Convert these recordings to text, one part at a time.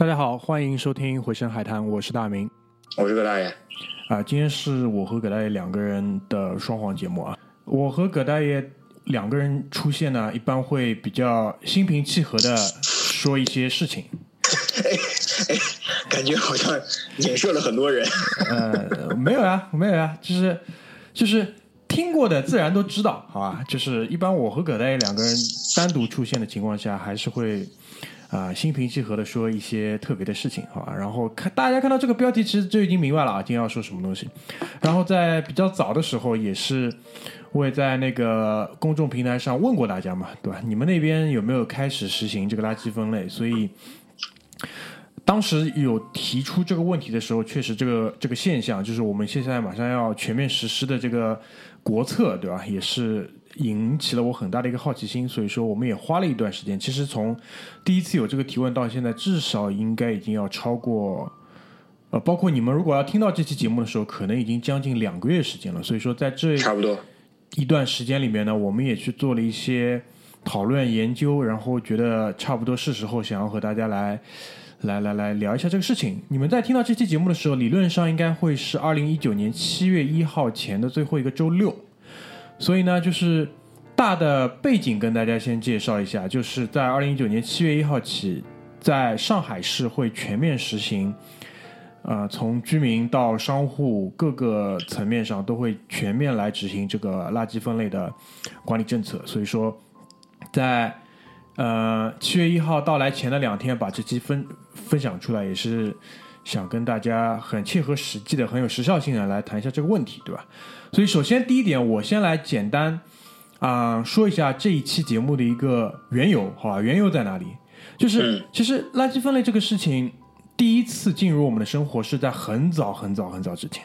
大家好，欢迎收听《回声海滩》，我是大明，我是葛大爷。啊，今天是我和葛大爷两个人的双簧节目啊。我和葛大爷两个人出现呢，一般会比较心平气和的说一些事情。哎哎，感觉好像影射了很多人。呃，没有啊，没有啊，就是就是听过的自然都知道，好吧？就是一般我和葛大爷两个人单独出现的情况下，还是会。啊，心平气和的说一些特别的事情，好吧？然后看大家看到这个标题，其实就已经明白了啊，今天要说什么东西。然后在比较早的时候，也是我也在那个公众平台上问过大家嘛，对吧？你们那边有没有开始实行这个垃圾分类？所以当时有提出这个问题的时候，确实这个这个现象，就是我们现在马上要全面实施的这个国策，对吧？也是。引起了我很大的一个好奇心，所以说我们也花了一段时间。其实从第一次有这个提问到现在，至少应该已经要超过，呃，包括你们如果要听到这期节目的时候，可能已经将近两个月时间了。所以说在这差不多一段时间里面呢，我们也去做了一些讨论研究，然后觉得差不多是时候想要和大家来来来来聊一下这个事情。你们在听到这期节目的时候，理论上应该会是二零一九年七月一号前的最后一个周六。所以呢，就是大的背景跟大家先介绍一下，就是在二零一九年七月一号起，在上海市会全面实行，呃，从居民到商户各个层面上都会全面来执行这个垃圾分类的管理政策。所以说，在呃七月一号到来前的两天，把这期分分享出来，也是想跟大家很切合实际的、很有时效性的来谈一下这个问题，对吧？所以，首先第一点，我先来简单啊说一下这一期节目的一个缘由，好吧？缘由在哪里？就是其实垃圾分类这个事情，第一次进入我们的生活是在很早很早很早之前。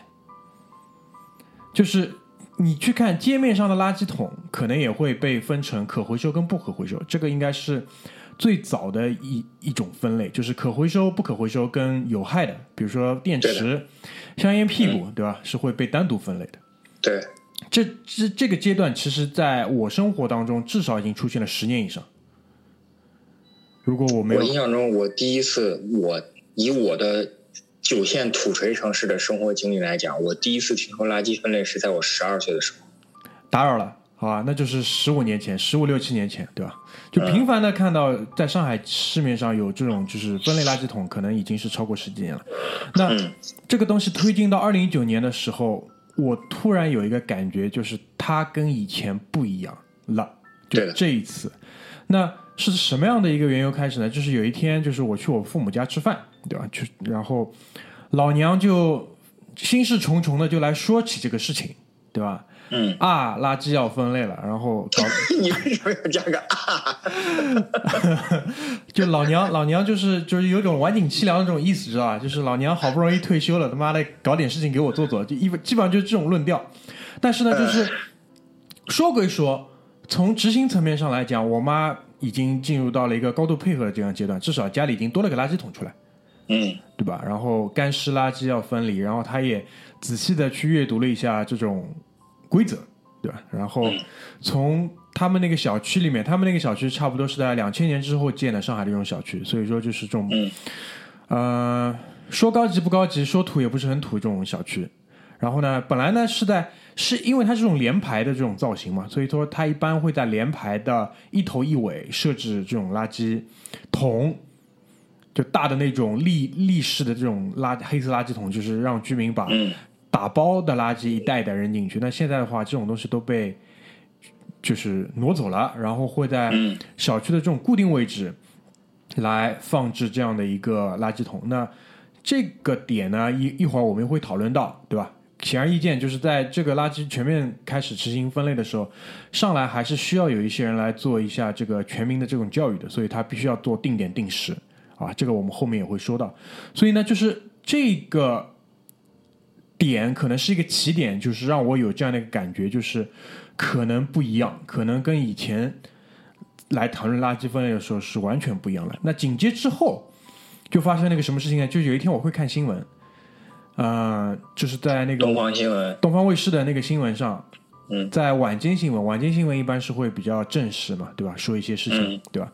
就是你去看街面上的垃圾桶，可能也会被分成可回收跟不可回收，这个应该是最早的一一种分类，就是可回收、不可回收跟有害的，比如说电池、香烟屁股，对吧？是会被单独分类的。对，这这这个阶段，其实在我生活当中至少已经出现了十年以上。如果我没有，我印象中，我第一次，我以我的九线土锤城市的生活经历来讲，我第一次听说垃圾分类是在我十二岁的时候。打扰了，好吧，那就是十五年前，十五六七年前，对吧？就频繁的看到在上海市面上有这种就是分类垃圾桶，可能已经是超过十几年了。那这个东西推进到二零一九年的时候。我突然有一个感觉，就是他跟以前不一样了。就这一次，那是什么样的一个缘由开始呢？就是有一天，就是我去我父母家吃饭，对吧？去然后老娘就心事重重的就来说起这个事情，对吧？嗯啊，垃圾要分类了，然后搞 你为什么要加个啊？就老娘老娘就是就是有种晚景凄凉的这种意思，知道吧？就是老娘好不容易退休了，他妈的搞点事情给我做做，就一基本上就是这种论调。但是呢，就是说归说，从执行层面上来讲，我妈已经进入到了一个高度配合的这样阶段，至少家里已经多了个垃圾桶出来，嗯，对吧？然后干湿垃圾要分离，然后她也仔细的去阅读了一下这种。规则，对吧？然后从他们那个小区里面，他们那个小区差不多是在两千年之后建的上海的这种小区，所以说就是这种，呃，说高级不高级，说土也不是很土这种小区。然后呢，本来呢是在是因为它这种连排的这种造型嘛，所以说它一般会在连排的一头一尾设置这种垃圾桶，就大的那种立立式的这种垃黑色垃圾桶，就是让居民把。打包的垃圾一袋一袋扔进去，那现在的话，这种东西都被就是挪走了，然后会在小区的这种固定位置来放置这样的一个垃圾桶。那这个点呢，一一会儿我们会讨论到，对吧？显而易见，就是在这个垃圾全面开始实行分类的时候，上来还是需要有一些人来做一下这个全民的这种教育的，所以他必须要做定点定时啊，这个我们后面也会说到。所以呢，就是这个。点可能是一个起点，就是让我有这样的一个感觉，就是可能不一样，可能跟以前来谈论垃圾分类的时候是完全不一样的。那紧接之后就发生那个什么事情呢？就有一天我会看新闻，呃，就是在那个东方新闻、东方卫视的那个新闻上，嗯，在晚间新闻，晚间新闻一般是会比较正式嘛，对吧？说一些事情，对吧？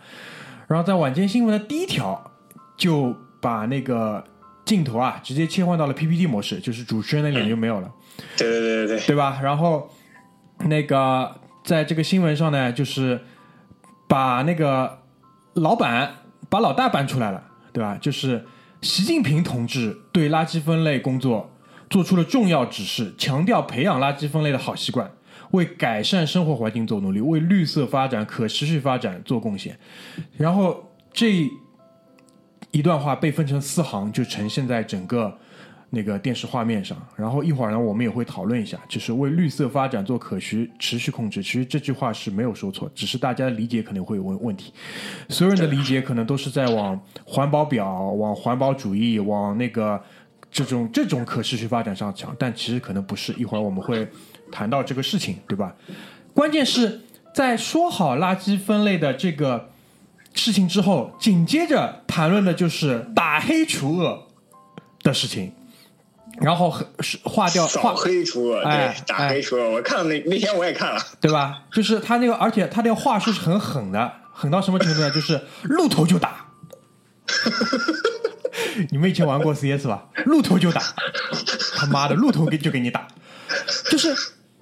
然后在晚间新闻的第一条就把那个镜头啊直接切换到了 PPT 模式，就是主持人的脸就没有了，对对对对对，对吧？然后那个在这个新闻上呢，就是把那个老板把老大搬出来了，对吧？就是习近平同志对垃圾分类工作做出了重要指示，强调培养垃圾分类的好习惯，为改善生活环境做努力，为绿色发展、可持续发展做贡献。然后这一段话被分成四行，就呈现在整个那个电视画面上。然后一会儿呢，我们也会讨论一下，就是为绿色发展做可持持续控制。其实这句话是没有说错，只是大家的理解可能会有问问题。所有人的理解可能都是在往环保表、往环保主义、往那个这种这种可持续发展上讲，但其实可能不是。一会儿我们会谈到这个事情，对吧？关键是在说好垃圾分类的这个事情之后，紧接着谈论的就是打黑除恶的事情，然后是划掉扫划黑除恶，哎对，打黑除恶。我看了那那天我也看了，对吧？就是他那个，而且他那个话术是很狠的，狠到什么程度呢？就是露头就打。你们以前玩过 CS 吧？露头就打，他妈的露头给就给你打，就是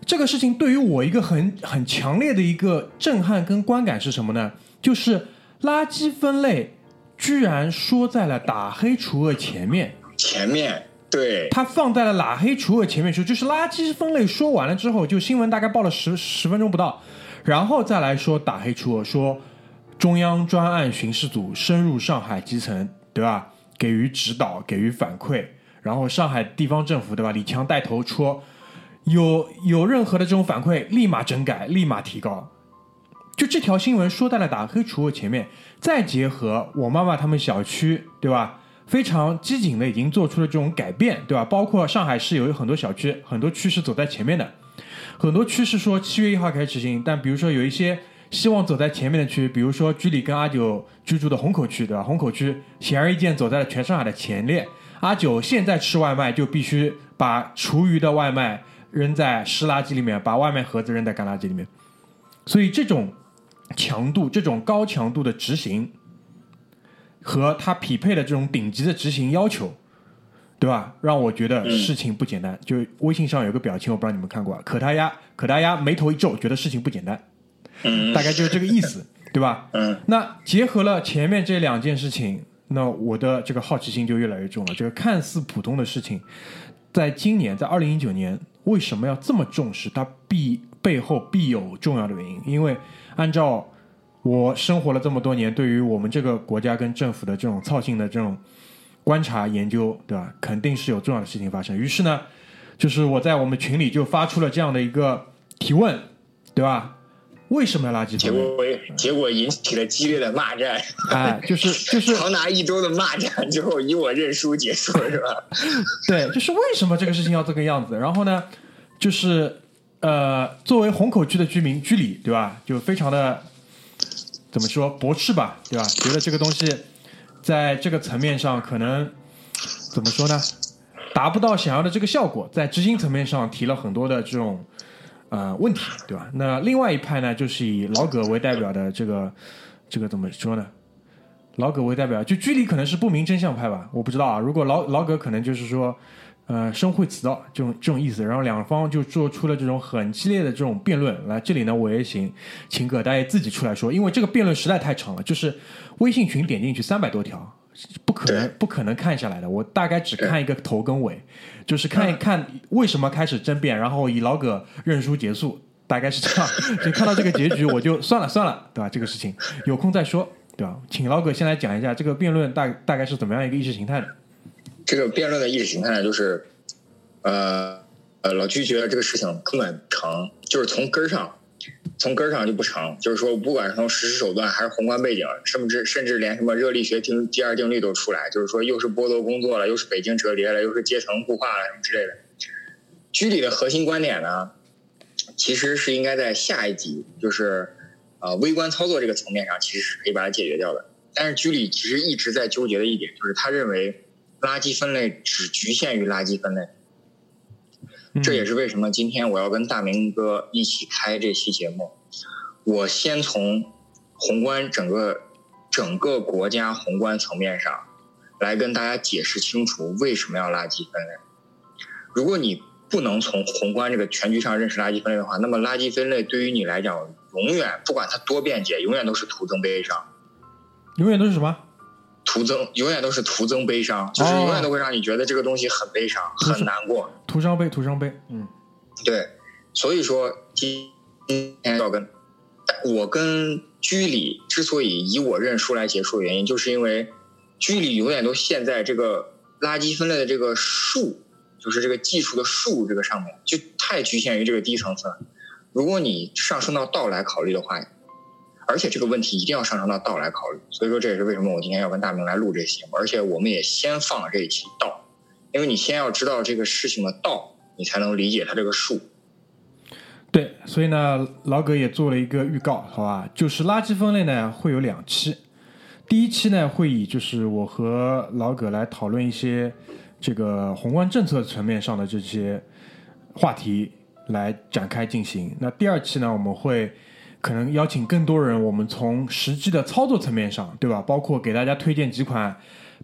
这个事情对于我一个很很强烈的一个震撼跟观感是什么呢？就是垃圾分类居然说在了打黑除恶前面，前面对它放在了打黑除恶前面说，就是垃圾分类说完了之后，就新闻大概报了十十分钟不到，然后再来说打黑除恶，说中央专案巡视组深入上海基层，对吧？给予指导，给予反馈，然后上海地方政府，对吧？李强带头说，有有任何的这种反馈，立马整改，立马提高。就这条新闻说在了打黑除恶前面，再结合我妈妈他们小区，对吧？非常机警的已经做出了这种改变，对吧？包括上海市有很多小区，很多区是走在前面的，很多区是说七月一号开始执行，但比如说有一些希望走在前面的区，比如说居里跟阿九居住的虹口区，对吧？虹口区显而易见走在了全上海的前列。阿九现在吃外卖就必须把厨余的外卖扔在湿垃圾里面，把外卖盒子扔在干垃圾里面，所以这种强度、这种高强度的执行。和它匹配的这种顶级的执行要求，对吧？让我觉得事情不简单。就微信上有个表情，我不知道你们看过啊，可他鸭，可他鸭眉头一皱，觉得事情不简单，嗯大概就是这个意思，对吧？嗯那结合了前面这两件事情，那我的这个好奇心就越来越重了。这个看似普通的事情，在今年，在二零一九年，为什么要这么重视？它必背后必有重要的原因，因为按照我生活了这么多年，对于我们这个国家跟政府的这种操性的这种观察研究，对吧？肯定是有重要的事情发生。于是呢，就是我在我们群里就发出了这样的一个提问，对吧？为什么要垃圾结分类？果结果引起了激烈的骂战，哎，就是就是长达一周的骂战之后，以我认输结束了，是吧？对，就是为什么这个事情要这个样子？然后呢，就是呃，作为虹口区的居民居里，对吧？就非常的怎么说驳斥吧，对吧？觉得这个东西在这个层面上可能怎么说呢，达不到想要的这个效果，在执行层面上提了很多的这种呃问题，对吧？那另外一派呢，就是以老葛为代表的这个这个怎么说呢？老葛为代表，就居里可能是不明真相派吧，我不知道啊。如果老老葛可能就是说，呃，生会此道这种这种意思，然后两方就做出了这种很激烈的这种辩论。来这里呢，我也请请葛大爷自己出来说，因为这个辩论实在太长了，就是微信群点进去三百多条，不可能不可能看下来的。我大概只看一个头跟尾，就是看一看为什么开始争辩，然后以老葛认输结束，大概是这样。就看到这个结局，我就算了算了，对吧？这个事情有空再说，对吧？请老葛先来讲一下这个辩论大大概是怎么样一个意识形态的。这个辩论的意识形态呢，就是，呃呃，老居觉得这个事情根本成，就是从根上，从根上就不成。就是说，不管是从实施手段还是宏观背景，甚至甚至连什么热力学定第二定律都出来，就是说又是剥夺工作了，又是北京折叠了，又是阶层固化了什么之类的。居里的核心观点呢，其实是应该在下一级，就是呃微观操作这个层面上，其实是可以把它解决掉的。但是居里其实一直在纠结的一点，就是他认为垃圾分类只局限于垃圾分类。嗯这也是为什么今天我要跟大明哥一起开这期节目。我先从宏观整个整个国家宏观层面上来跟大家解释清楚为什么要垃圾分类。如果你不能从宏观这个全局上认识垃圾分类的话，那么垃圾分类对于你来讲，永远不管它多便捷，永远都是徒增悲伤。永远都是什么？徒增，永远都是徒增悲伤，就是永远都会让你觉得这个东西很悲伤、很难过。徒伤悲，徒伤悲。嗯，对。所以说今天要跟我跟居里之所以以我认输来结束的原因，就是因为居里永远都陷在这个垃圾分类的这个数。就是这个技术的数这个上面就太局限于这个低层次了。如果你上升到道来考虑的话，而且这个问题一定要上升到道来考虑。所以说这也是为什么我今天要跟大明来录这期，而且我们也先放了这一期道，因为你先要知道这个事情的道，你才能理解它这个数。对，所以呢，老葛也做了一个预告，好吧？就是垃圾分类呢会有两期，第一期呢会以就是我和老葛来讨论一些。这个宏观政策层面上的这些话题来展开进行。那第二期呢，我们会可能邀请更多人，我们从实际的操作层面上，对吧？包括给大家推荐几款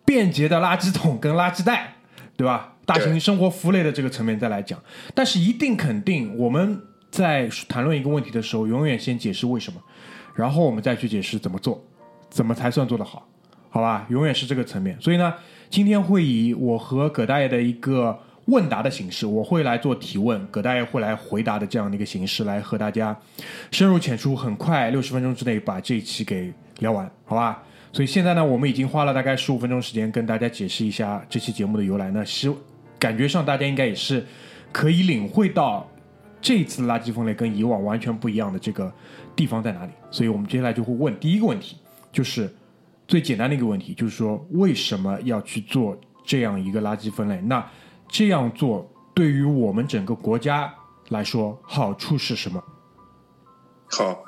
便捷的垃圾桶跟垃圾袋，对吧？大型生活服务类的这个层面再来讲。但是一定肯定，我们在谈论一个问题的时候，永远先解释为什么，然后我们再去解释怎么做，怎么才算做得好，好吧？永远是这个层面。所以呢。今天会以我和葛大爷的一个问答的形式，我会来做提问，葛大爷会来回答的这样的一个形式，来和大家深入浅出，很快六十分钟之内把这一期给聊完，好吧？所以现在呢，我们已经花了大概十五分钟时间跟大家解释一下这期节目的由来。那希感觉上大家应该也是可以领会到这次垃圾分类跟以往完全不一样的这个地方在哪里。所以我们接下来就会问第一个问题，就是。最简单的一个问题就是说，为什么要去做这样一个垃圾分类？那这样做对于我们整个国家来说，好处是什么？好，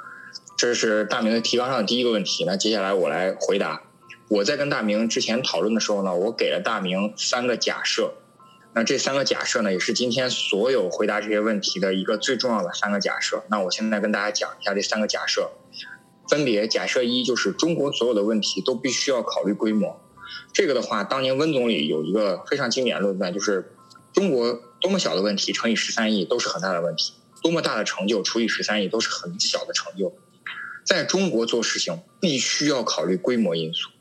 这是大明的提纲上的第一个问题。那接下来我来回答。我在跟大明之前讨论的时候呢，我给了大明三个假设。那这三个假设呢，也是今天所有回答这些问题的一个最重要的三个假设。那我现在跟大家讲一下这三个假设。分别假设一就是中国所有的问题都必须要考虑规模，这个的话，当年温总理有一个非常经典的论断，就是中国多么小的问题乘以十三亿都是很大的问题，多么大的成就除以十三亿都是很小的成就。在中国做事情必须要考虑规模因素。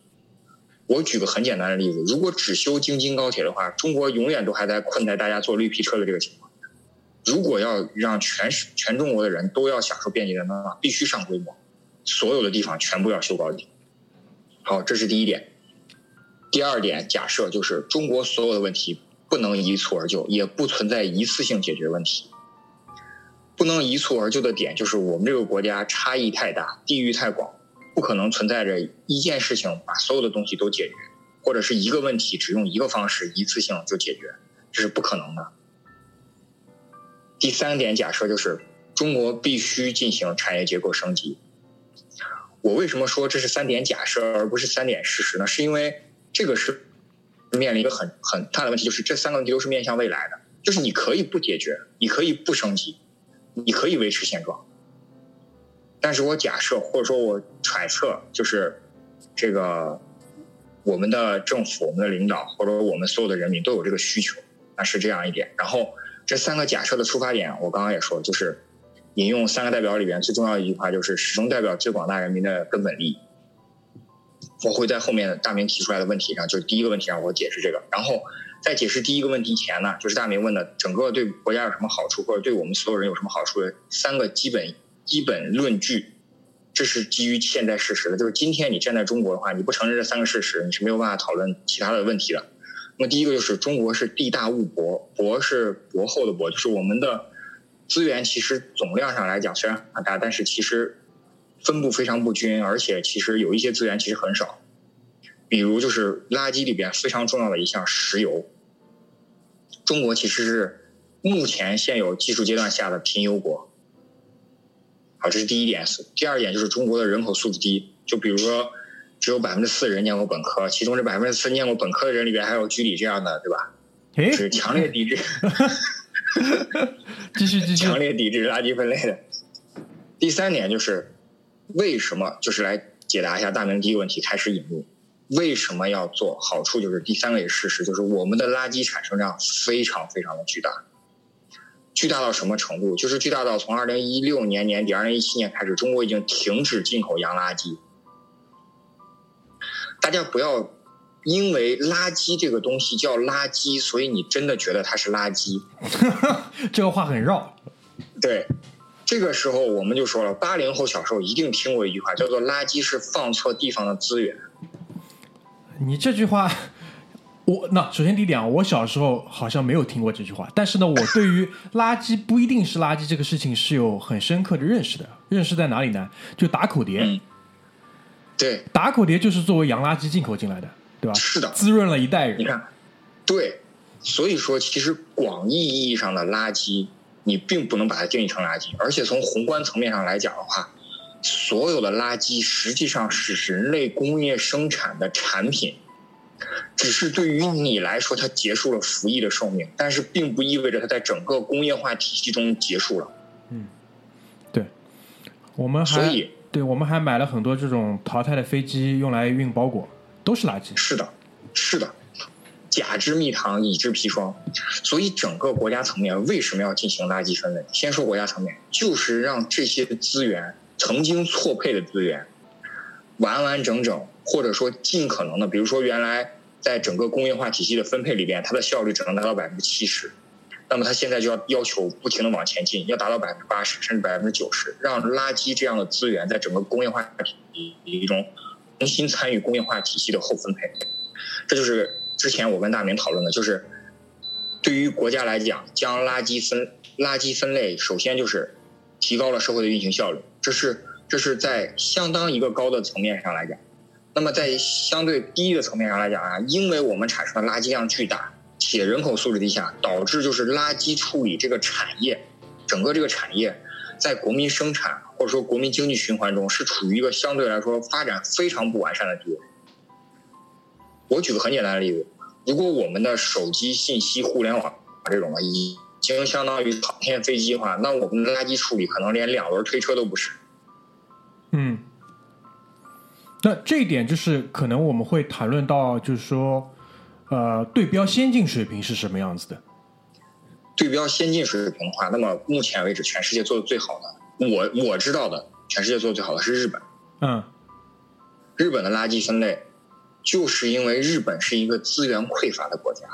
我举个很简单的例子，如果只修京津高铁的话，中国永远都还在困在大家坐绿皮车的这个情况。如果要让全全中国的人都要享受便捷的话，必须上规模。所有的地方全部要修高铁。好，这是第一点。第二点，假设就是中国所有的问题不能一蹴而就，也不存在一次性解决问题。不能一蹴而就的点就是我们这个国家差异太大，地域太广，不可能存在着一件事情把所有的东西都解决，或者是一个问题只用一个方式一次性就解决，这是不可能的。第三点假设就是中国必须进行产业结构升级。我为什么说这是三点假设而不是三点事实呢？是因为这个是面临一个很很大的问题，就是这三个问题都是面向未来的，就是你可以不解决，你可以不升级，你可以维持现状。但是我假设或者说我揣测，就是这个我们的政府、我们的领导或者我们所有的人民都有这个需求，那是这样一点。然后这三个假设的出发点，我刚刚也说，就是。引用三个代表里边最重要一句话，就是始终代表最广大人民的根本利益。我会在后面大明提出来的问题上，就是第一个问题让我解释这个。然后在解释第一个问题前呢，就是大明问的整个对国家有什么好处，或者对我们所有人有什么好处的三个基本基本论据，这是基于现在事实的。就是今天你站在中国的话，你不承认这三个事实，你是没有办法讨论其他的问题的。那么第一个就是中国是地大物博，博是博厚的博，就是我们的。资源其实总量上来讲虽然很大，但是其实分布非常不均，而且其实有一些资源其实很少。比如就是垃圾里边非常重要的一项石油，中国其实是目前现有技术阶段下的贫油国。好，这是第一点。第二点就是中国的人口素质低，就比如说只有百分之四人念过本科，其中这百分之四念过本科的人里边还有居里这样的，对吧？是强烈抵制。继续继续，强烈抵制垃圾分类的。第三点就是为什么？就是来解答一下大明第一个问题，开始引入为什么要做？好处就是第三个也是事实，就是我们的垃圾产生量非常非常的巨大，巨大到什么程度？就是巨大到从二零一六年年底、二零一七年开始，中国已经停止进口洋垃圾。大家不要因为垃圾这个东西叫垃圾，所以你真的觉得它是垃圾。这个话很绕。对，这个时候我们就说了，八零后小时候一定听过一句话，叫做“垃圾是放错地方的资源”。你这句话，我那首先第一点啊，我小时候好像没有听过这句话，但是呢，我对于垃圾不一定是垃圾这个事情是有很深刻的认识的。认识在哪里呢？就打口碟。嗯对，打口碟就是作为洋垃圾进口进来的，对吧？是的，滋润了一代人。你看，对，所以说其实广义意义上的垃圾，你并不能把它定义成垃圾，而且从宏观层面上来讲的话，所有的垃圾实际上是人类工业生产的产品，只是对于你来说，它结束了服役的寿命，但是并不意味着它在整个工业化体系中结束了。嗯对，我们还所以对我们还买了很多这种淘汰的飞机用来运包裹，都是垃圾。是的，是的，甲之蜜糖，乙之砒霜。所以整个国家层面为什么要进行垃圾分类？先说国家层面，就是让这些资源曾经错配的资源，完完整整，或者说尽可能的，比如说原来在整个工业化体系的分配里边，它的效率只能达到百分之七十。那么它现在就要要求不停的往前进，要达到百分之八十甚至百分之九十，让垃圾这样的资源在整个工业化体系中重新参与工业化体系的后分配。这就是之前我跟大明讨论的，就是对于国家来讲，将垃圾分垃圾分类，首先就是提高了社会的运行效率，这是这是在相当一个高的层面上来讲。那么在相对低的层面上来讲啊，因为我们产生的垃圾量巨大，且人口素质低下，导致就是垃圾处理这个产业，整个这个产业在国民生产或者说国民经济循环中是处于一个相对来说发展非常不完善的地位。我举个很简单的例子，如果我们的手机信息互联网这种的已经相当于航天飞机的话，那我们的垃圾处理可能连两轮推车都不是。嗯，那这一点就是可能我们会谈论到，就是说，呃，对标先进水平是什么样子的？对标先进水平的话，那么目前为止，全世界做的最好的，我我知道的，全世界做的最好的是日本。嗯日本的垃圾分类，就是因为日本是一个资源匮乏的国家，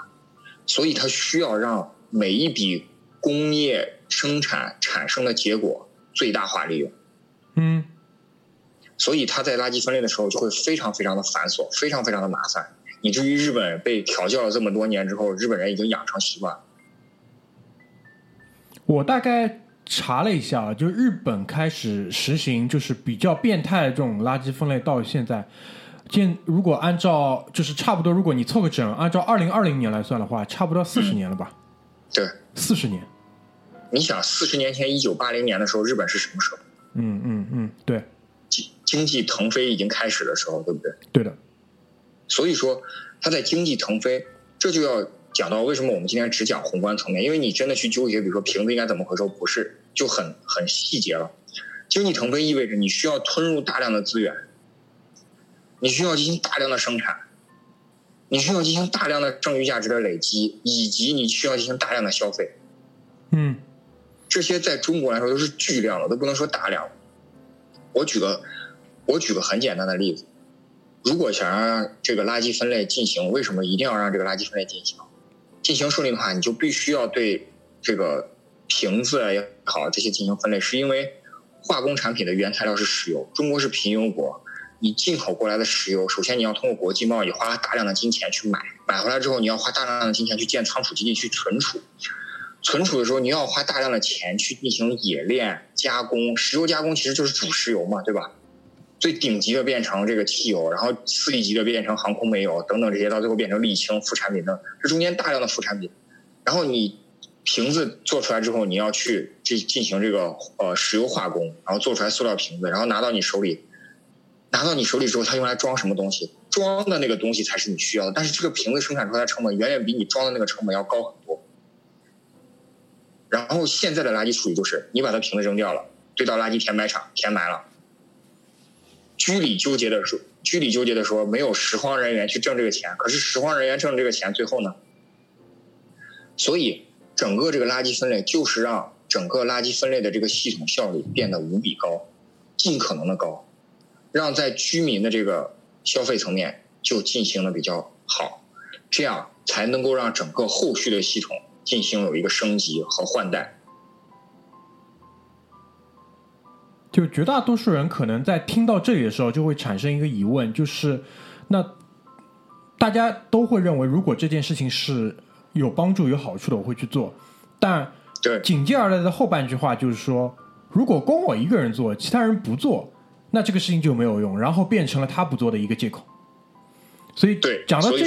所以它需要让每一笔工业生产产生的结果最大化利用。嗯所以它在垃圾分类的时候就会非常非常的繁琐，非常非常的麻烦，以至于日本被调教了这么多年之后，日本人已经养成习惯了。我大概查了一下啊，就日本开始实行就是比较变态的这种垃圾分类，到现在，现如果按照就是差不多，如果你凑个整，按照二零二零年来算的话，差不多四十年了吧？对，四十年。你想，四十年前，一九八零年的时候，日本是什么时候？嗯嗯嗯，对经经济腾飞已经开始的时候，对不对？对的。所以说，它在经济腾飞，这就要讲到为什么我们今天只讲宏观层面，因为你真的去纠结，比如说瓶子应该怎么回收，不是就很很细节了。经济腾飞意味着你需要吞入大量的资源，你需要进行大量的生产，你需要进行大量的剩余价值的累积，以及你需要进行大量的消费。嗯这些在中国来说都是巨量的，都不能说大量。我举个我举个很简单的例子，如果想让这个垃圾分类进行，为什么一定要让这个垃圾分类进行？进行顺利的话，你就必须要对这个瓶子也好这些进行分类，是因为化工产品的原材料是石油，中国是贫油国，你进口过来的石油，首先你要通过国际贸易花大量的金钱去买，买回来之后你要花大量的金钱去建仓储基地去存储。存储的时候，你要花大量的钱去进行冶炼、加工。石油加工其实就是煮石油嘛，对吧？最顶级的变成这个汽油，然后次一级的变成航空煤油等等这些，到最后变成沥青副产品等，这中间大量的副产品。然后你瓶子做出来之后，你要去进进行这个呃石油化工，然后做出来塑料瓶子，然后拿到你手里，拿到你手里之后，它用来装什么东西？装的那个东西才是你需要的，但是这个瓶子生产出来的成本远远比你装的那个成本要高很多。然后现在的垃圾处理就是，你把它瓶子扔掉了，堆到垃圾填埋场填埋了，居里纠结的说，居里纠结的说，没有拾荒人员去挣这个钱，可是拾荒人员挣这个钱，最后呢？所以整个这个垃圾分类就是让整个垃圾分类的这个系统效率变得无比高，尽可能的高，让在居民的这个消费层面就进行了比较好，这样才能够让整个后续的系统进行有一个升级和换代。就绝大多数人可能在听到这里的时候，就会产生一个疑问，就是那大家都会认为，如果这件事情是有帮助、有好处的，我会去做。但对，紧接而来的后半句话就是说，如果光我一个人做，其他人不做，那这个事情就没有用，然后变成了他不做的一个借口。所以对，讲到这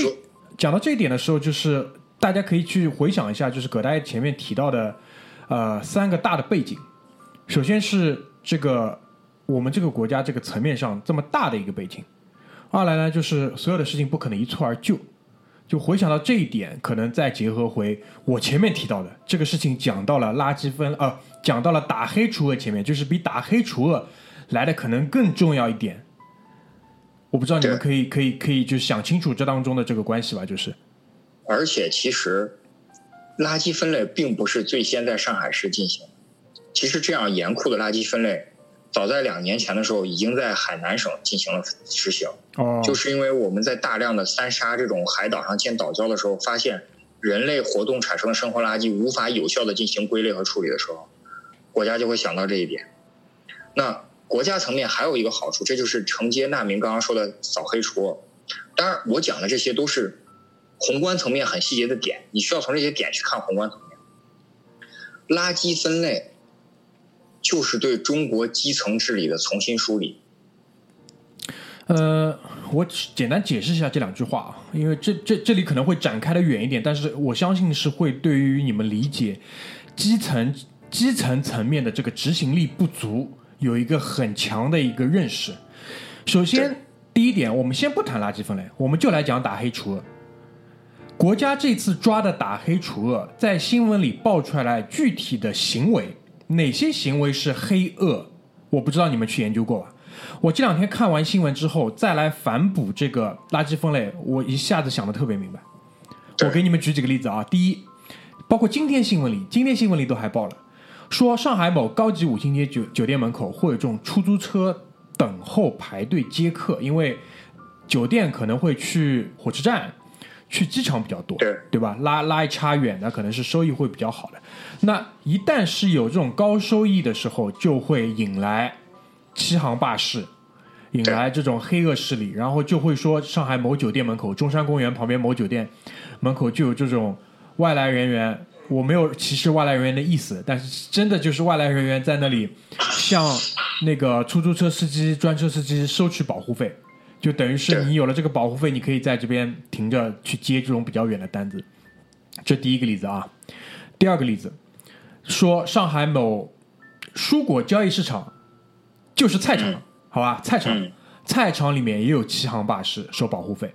讲到这一点的时候，就是大家可以去回想一下，就是葛大爷前面提到的呃三个大的背景。首先是这个我们这个国家这个层面上这么大的一个背景，二来呢就是所有的事情不可能一蹴而就。就回想到这一点，可能再结合回我前面提到的这个事情，讲到了垃圾分呃，讲到了打黑除恶前面，就是比打黑除恶来的可能更重要一点。我不知道你们可以可以可以就想清楚这当中的这个关系吧，就是而且其实垃圾分类并不是最先在上海市进行，其实这样严酷的垃圾分类，早在两年前的时候已经在海南省进行了实行。哦，就是因为我们在大量的三沙这种海岛上建岛礁的时候，发现人类活动产生的生活垃圾无法有效的进行归类和处理的时候，国家就会想到这一点。那国家层面还有一个好处，这就是承接难民刚刚说的扫黑除恶。当然，我讲的这些都是宏观层面很细节的点，你需要从这些点去看宏观层面。垃圾分类就是对中国基层治理的重新梳理。呃，我简单解释一下这两句话啊，因为这这这里可能会展开的远一点，但是我相信是会对于你们理解基层基层层面的这个执行力不足有一个很强的一个认识。首先，第一点，我们先不谈垃圾分类，我们就来讲打黑除恶。国家这次抓的打黑除恶，在新闻里爆出来具体的行为，哪些行为是黑恶？我不知道你们去研究过吧？我这两天看完新闻之后，再来反哺这个垃圾分类，我一下子想的特别明白。我给你们举几个例子啊。第一，包括今天新闻里，今天新闻里都还报了，说上海某高级五星级酒酒店门口会有这种出租车等候排队接客，因为酒店可能会去火车站、去机场比较多，对对吧？拉拉一差远的，可能是收益会比较好的。那一旦是有这种高收益的时候，就会引来欺行霸市，引来这种黑恶势力，然后就会说上海某酒店门口、中山公园旁边某酒店门口就有这种外来人员。我没有歧视外来人员的意思，但是真的就是外来人员在那里向那个出租车司机、专车司机收取保护费，就等于是你有了这个保护费，你可以在这边停着去接这种比较远的单子。这第一个例子啊，第二个例子说上海某蔬果交易市场就是菜场，嗯。好吧，菜场、嗯。菜场里面也有欺行霸市收保护费。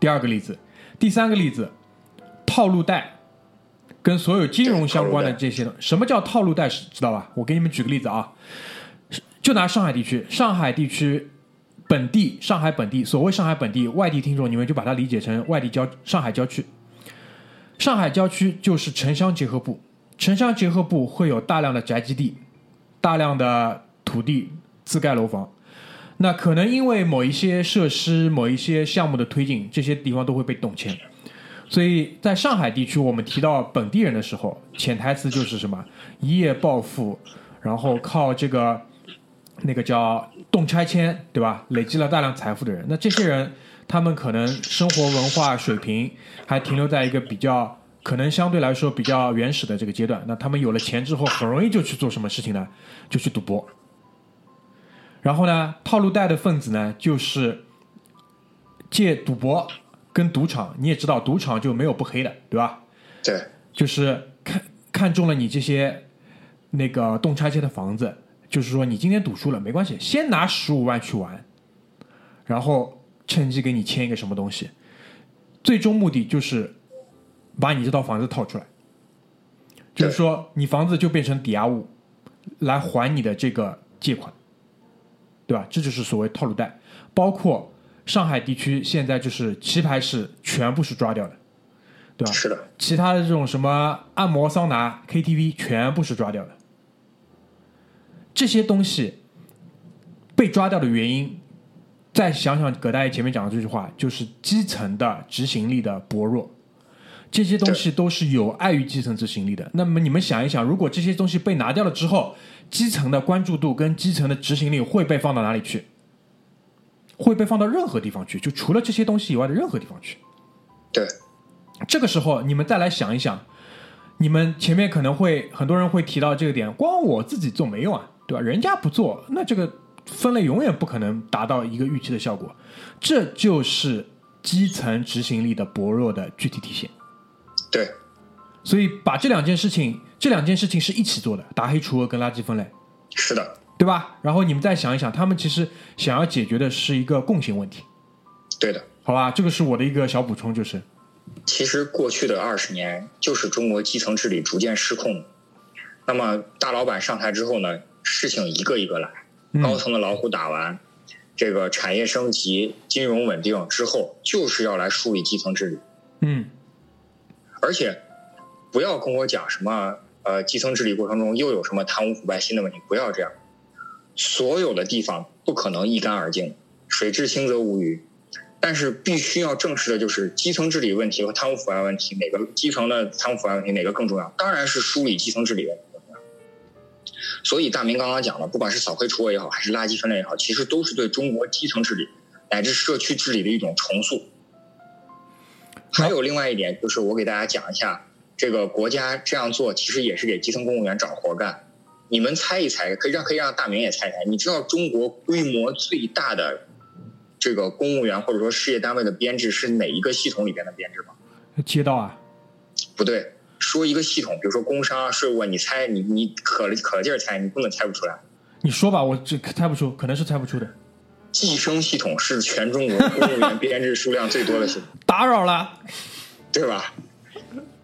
第二个例子，第三个例子，套路贷跟所有金融相关的这些东，什么叫套路贷？知道吧？我给你们举个例子啊，就拿上海地区，上海地区本地，上海本地，所谓上海本地，外地听众你们就把它理解成外地郊上海郊区。上海郊区就是城乡结合部，城乡结合部会有大量的宅基地，大量的土地自盖楼房。那可能因为某一些设施、某一些项目的推进，这些地方都会被动迁。所以在上海地区，我们提到本地人的时候，潜台词就是什么一夜暴富，然后靠这个那个叫动拆迁，对吧？累积了大量财富的人，那这些人他们可能生活文化水平还停留在一个比较可能相对来说比较原始的这个阶段。那他们有了钱之后，很容易就去做什么事情呢？就去赌博。然后呢，套路贷的分子呢，就是借赌博跟赌场，你也知道，赌场就没有不黑的，对吧？对，就是看看中了你这些那个动拆迁的房子，就是说你今天赌输了没关系，先拿十五万去玩，然后趁机给你签一个什么东西，最终目的就是把你这套房子套出来，就是说你房子就变成抵押物来还你的这个借款。对吧？这就是所谓套路贷，包括上海地区现在就是棋牌室全部是抓掉的，对吧？是的，其他的这种什么按摩、桑拿、KTV 全部是抓掉的。这些东西被抓掉的原因，再想想葛大爷前面讲的这句话，就是基层的执行力的薄弱。这些东西都是有碍于基层执行力的。那么你们想一想，如果这些东西被拿掉了之后，基层的关注度跟基层的执行力会被放到哪里去？会被放到任何地方去，就除了这些东西以外的任何地方去。对，这个时候你们再来想一想，你们前面可能会很多人会提到这个点，光我自己做没用啊，对吧？人家不做，那这个分类永远不可能达到一个预期的效果。这就是基层执行力的薄弱的具体体现。对，所以把这两件事情，这两件事情是一起做的，打黑除恶跟垃圾分类，是的，对吧？然后你们再想一想，他们其实想要解决的是一个共性问题，对的。好吧？这个是我的一个小补充，就是其实过去的二十年，就是中国基层治理逐渐失控。那么大老板上台之后呢，事情一个一个来，高层的老虎打完，这个产业升级、金融稳定之后，就是要来梳理基层治理。嗯，而且不要跟我讲什么呃基层治理过程中又有什么贪污腐败新的问题，不要这样。所有的地方不可能一干二净，水至清则无鱼。但是必须要正视的就是基层治理问题和贪污腐败问题，哪个基层的贪污腐败问题哪个更重要？当然是梳理基层治理问题重要。所以大明刚刚讲了，不管是扫黑除恶也好，还是垃圾分类也好，其实都是对中国基层治理乃至社区治理的一种重塑。还有另外一点，就是我给大家讲一下，这个国家这样做其实也是给基层公务员找活干。你们猜一猜，可以让可以让大明也猜一猜，你知道中国规模最大的这个公务员或者说事业单位的编制是哪一个系统里边的编制吗？街道啊，不对，说一个系统，比如说工商啊、税务啊，你猜，你你可了可劲儿猜，你根本猜不出来。你说吧，我这猜不出，可能是猜不出的。计生系统是全中国公务员编制数量最多的系统，打扰了，对吧？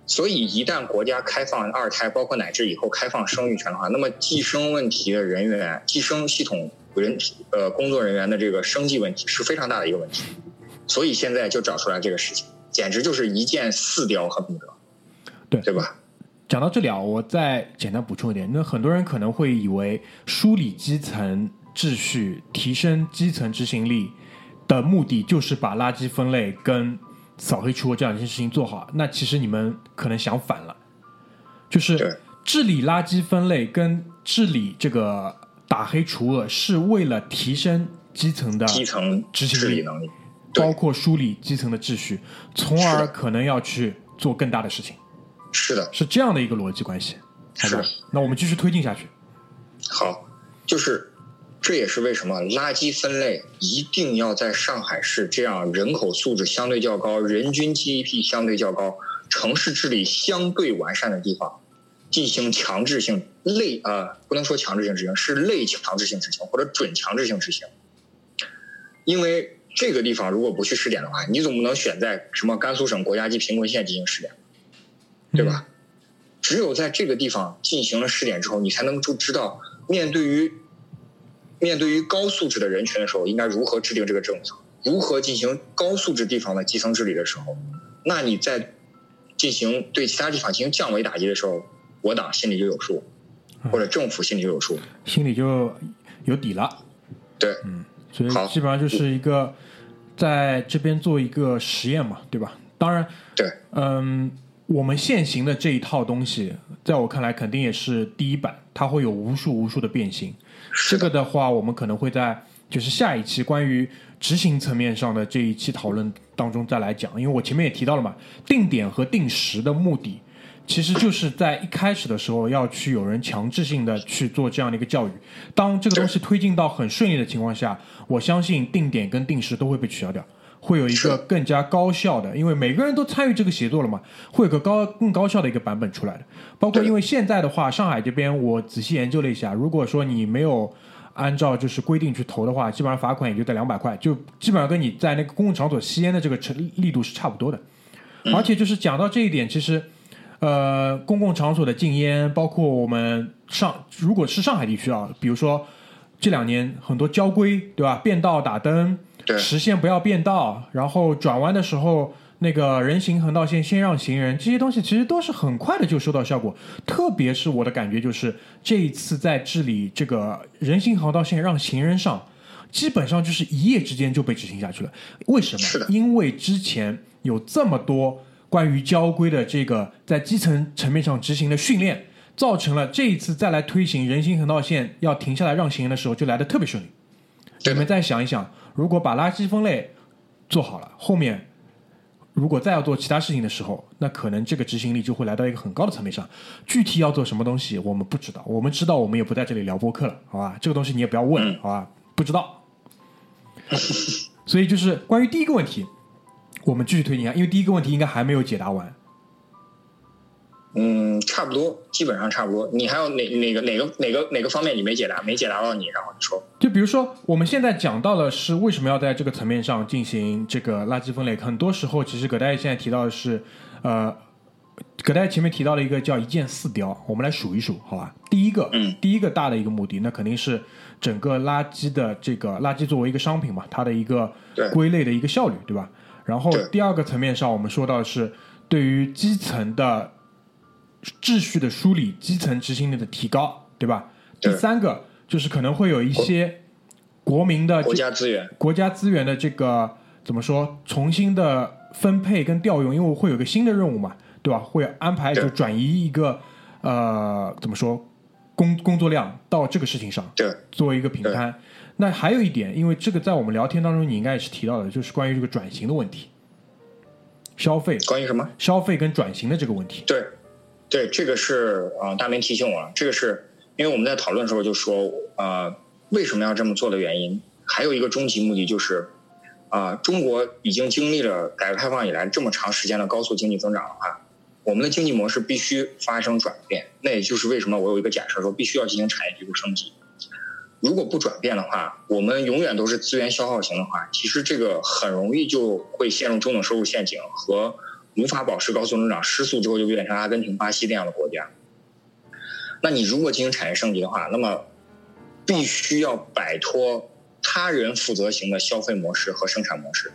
所以一旦国家开放二胎，包括乃至以后开放生育权的话，那么计生问题的人员、计生系统人呃工作人员的这个生计问题是非常大的一个问题。所以现在就找出来这个事情，简直就是一箭四雕，恨不得，对对吧？讲到这里啊，我再简单补充一点，那很多人可能会以为梳理基层秩序、提升基层执行力的目的就是把垃圾分类跟扫黑除恶这两件事情做好。那其实你们可能想反了，就是治理垃圾分类跟治理这个打黑除恶是为了提升基层的基层执行力能力，包括梳理基层的秩序，从而可能要去做更大的事情，是的，是这样的一个逻辑关系。是。的，那我们继续推进下去。好，就是这也是为什么垃圾分类一定要在上海市这样人口素质相对较高、人均 GDP 相对较高、城市治理相对完善的地方进行强制性类呃，不能说强制性执行，是类强制性执行或者准强制性执行。因为这个地方如果不去试点的话，你总不能选在什么甘肃省国家级贫困县进行试点，对吧？只有在这个地方进行了试点之后，你才能就知道面对于面对于高素质的人群的时候，应该如何制定这个政策，如何进行高素质地方的基层治理的时候，那你在进行对其他地方进行降维打击的时候，我党心里就有数，或者政府心里就有数。心里就有底了。对，嗯所以基本上就是一个在这边做一个实验嘛，对吧？当然，对，嗯，我们现行的这一套东西，在我看来肯定也是第一版，它会有无数无数的变形。这个的话，我们可能会在就是下一期关于执行层面上的这一期讨论当中再来讲，因为我前面也提到了嘛，定点和定时的目的。其实就是在一开始的时候要去有人强制性的去做这样的一个教育，当这个东西推进到很顺利的情况下，我相信定点跟定时都会被取消掉，会有一个更加高效的，因为每个人都参与这个协作了嘛，会有个高更高效的一个版本出来的。包括因为现在的话，上海这边我仔细研究了一下，如果说你没有按照就是规定去投的话，基本上罚款也就在两百块，就基本上跟你在那个公共场所吸烟的这个成力度是差不多的。而且就是讲到这一点，其实。呃，公共场所的禁烟，包括我们上如果是上海地区啊，比如说这两年很多交规，对吧？变道打灯，对实线不要变道，然后转弯的时候。那个人行横道线先让行人，这些东西其实都是很快的就收到效果。特别是我的感觉就是，这一次在治理这个人行横道线让行人上，基本上就是一夜之间就被执行下去了。为什么？是的因为之前有这么多关于交规的这个在基层层面上执行的训练，造成了这一次再来推行人行横道线要停下来让行人的时候，就来的特别顺利。对你们再想一想，如果把垃圾分类做好了，后面如果再要做其他事情的时候，那可能这个执行力就会来到一个很高的层面上。具体要做什么东西，我们不知道。我们知道，我们也不在这里聊播客了，好 吧？这个东西你也不要问，嗯好吧？不知道。所以就是关于第一个问题，我们继续推进一下，因为第一个问题应该还没有解答完。嗯，差不多，基本上差不多。你还有哪哪个哪个哪个哪个方面你没解答，没解答到你，然后你说，就比如说，我们现在讲到的是为什么要在这个层面上进行这个垃圾分类。很多时候，其实葛大爷现在提到的是，呃，葛大爷前面提到了一个叫一箭四雕，我们来数一数，好吧？第一个，嗯第一个大的一个目的，那肯定是整个垃圾的这个垃圾作为一个商品嘛，它的一个对归类的一个效率，对吧？然后第二个层面上，我们说到的是对于基层的秩序的梳理、基层执行力的提高，对吧？第三个就是可能会有一些国民的国家资源，国家资源的这个怎么说重新的分配跟调用，因为会有个新的任务嘛，对吧？会安排就转移一个呃怎么说工工作量到这个事情上，对作为一个平摊。那还有一点，因为这个在我们聊天当中你应该也是提到的，就是关于这个转型的问题，消费、关于什么？消费跟转型的这个问题。对，对，这个是啊、大明提醒我了，这个是因为我们在讨论的时候就说，呃，为什么要这么做的原因，还有一个终极目的就是，啊、中国已经经历了改革开放以来这么长时间的高速经济增长的话，我们的经济模式必须发生转变。那也就是为什么我有一个假设说，必须要进行产业结构升级。如果不转变的话，我们永远都是资源消耗型的话，其实这个很容易就会陷入中等收入陷阱和无法保持高速增长，失速之后就变成阿根廷、巴西这样的国家。那你如果进行产业升级的话，那么必须要摆脱他人负责型的消费模式和生产模式。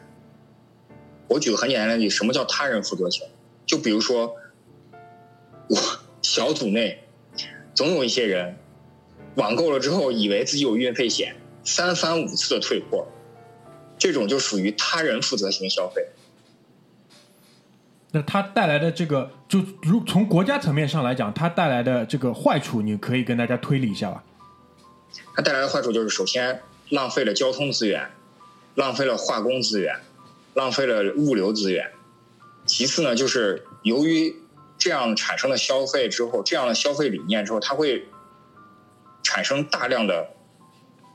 我举个很简单的例子，什么叫他人负责型？就比如说，我 小组内总有一些人网购了之后，以为自己有运费险，三番五次的退货，这种就属于他人负责型消费。那它带来的这个，就如从国家层面上来讲，它带来的这个坏处，你可以跟大家推理一下吧。它带来的坏处就是，首先浪费了交通资源，浪费了化工资源，浪费了物流资源。其次呢，就是由于这样产生的消费之后，这样的消费理念之后，它会产生大量的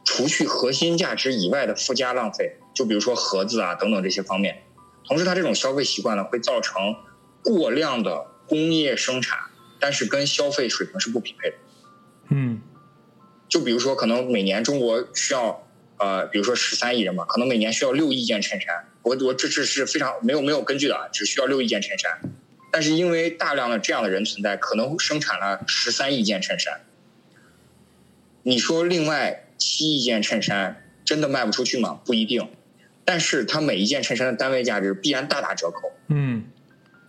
除去核心价值以外的附加浪费，就比如说盒子啊等等这些方面。同时，它这种消费习惯呢，会造成过量的工业生产，但是跟消费水平是不匹配的。嗯就比如说，可能每年中国需要呃，比如说十三亿人吧，可能每年需要六亿件衬衫。我我这这是非常没有没有根据的啊，只需要六亿件衬衫。但是因为大量的这样的人存在，可能生产了十三亿件衬衫。你说另外七亿件衬衫真的卖不出去吗？不一定。但是它每一件衬衫的单位价值必然大打折扣。嗯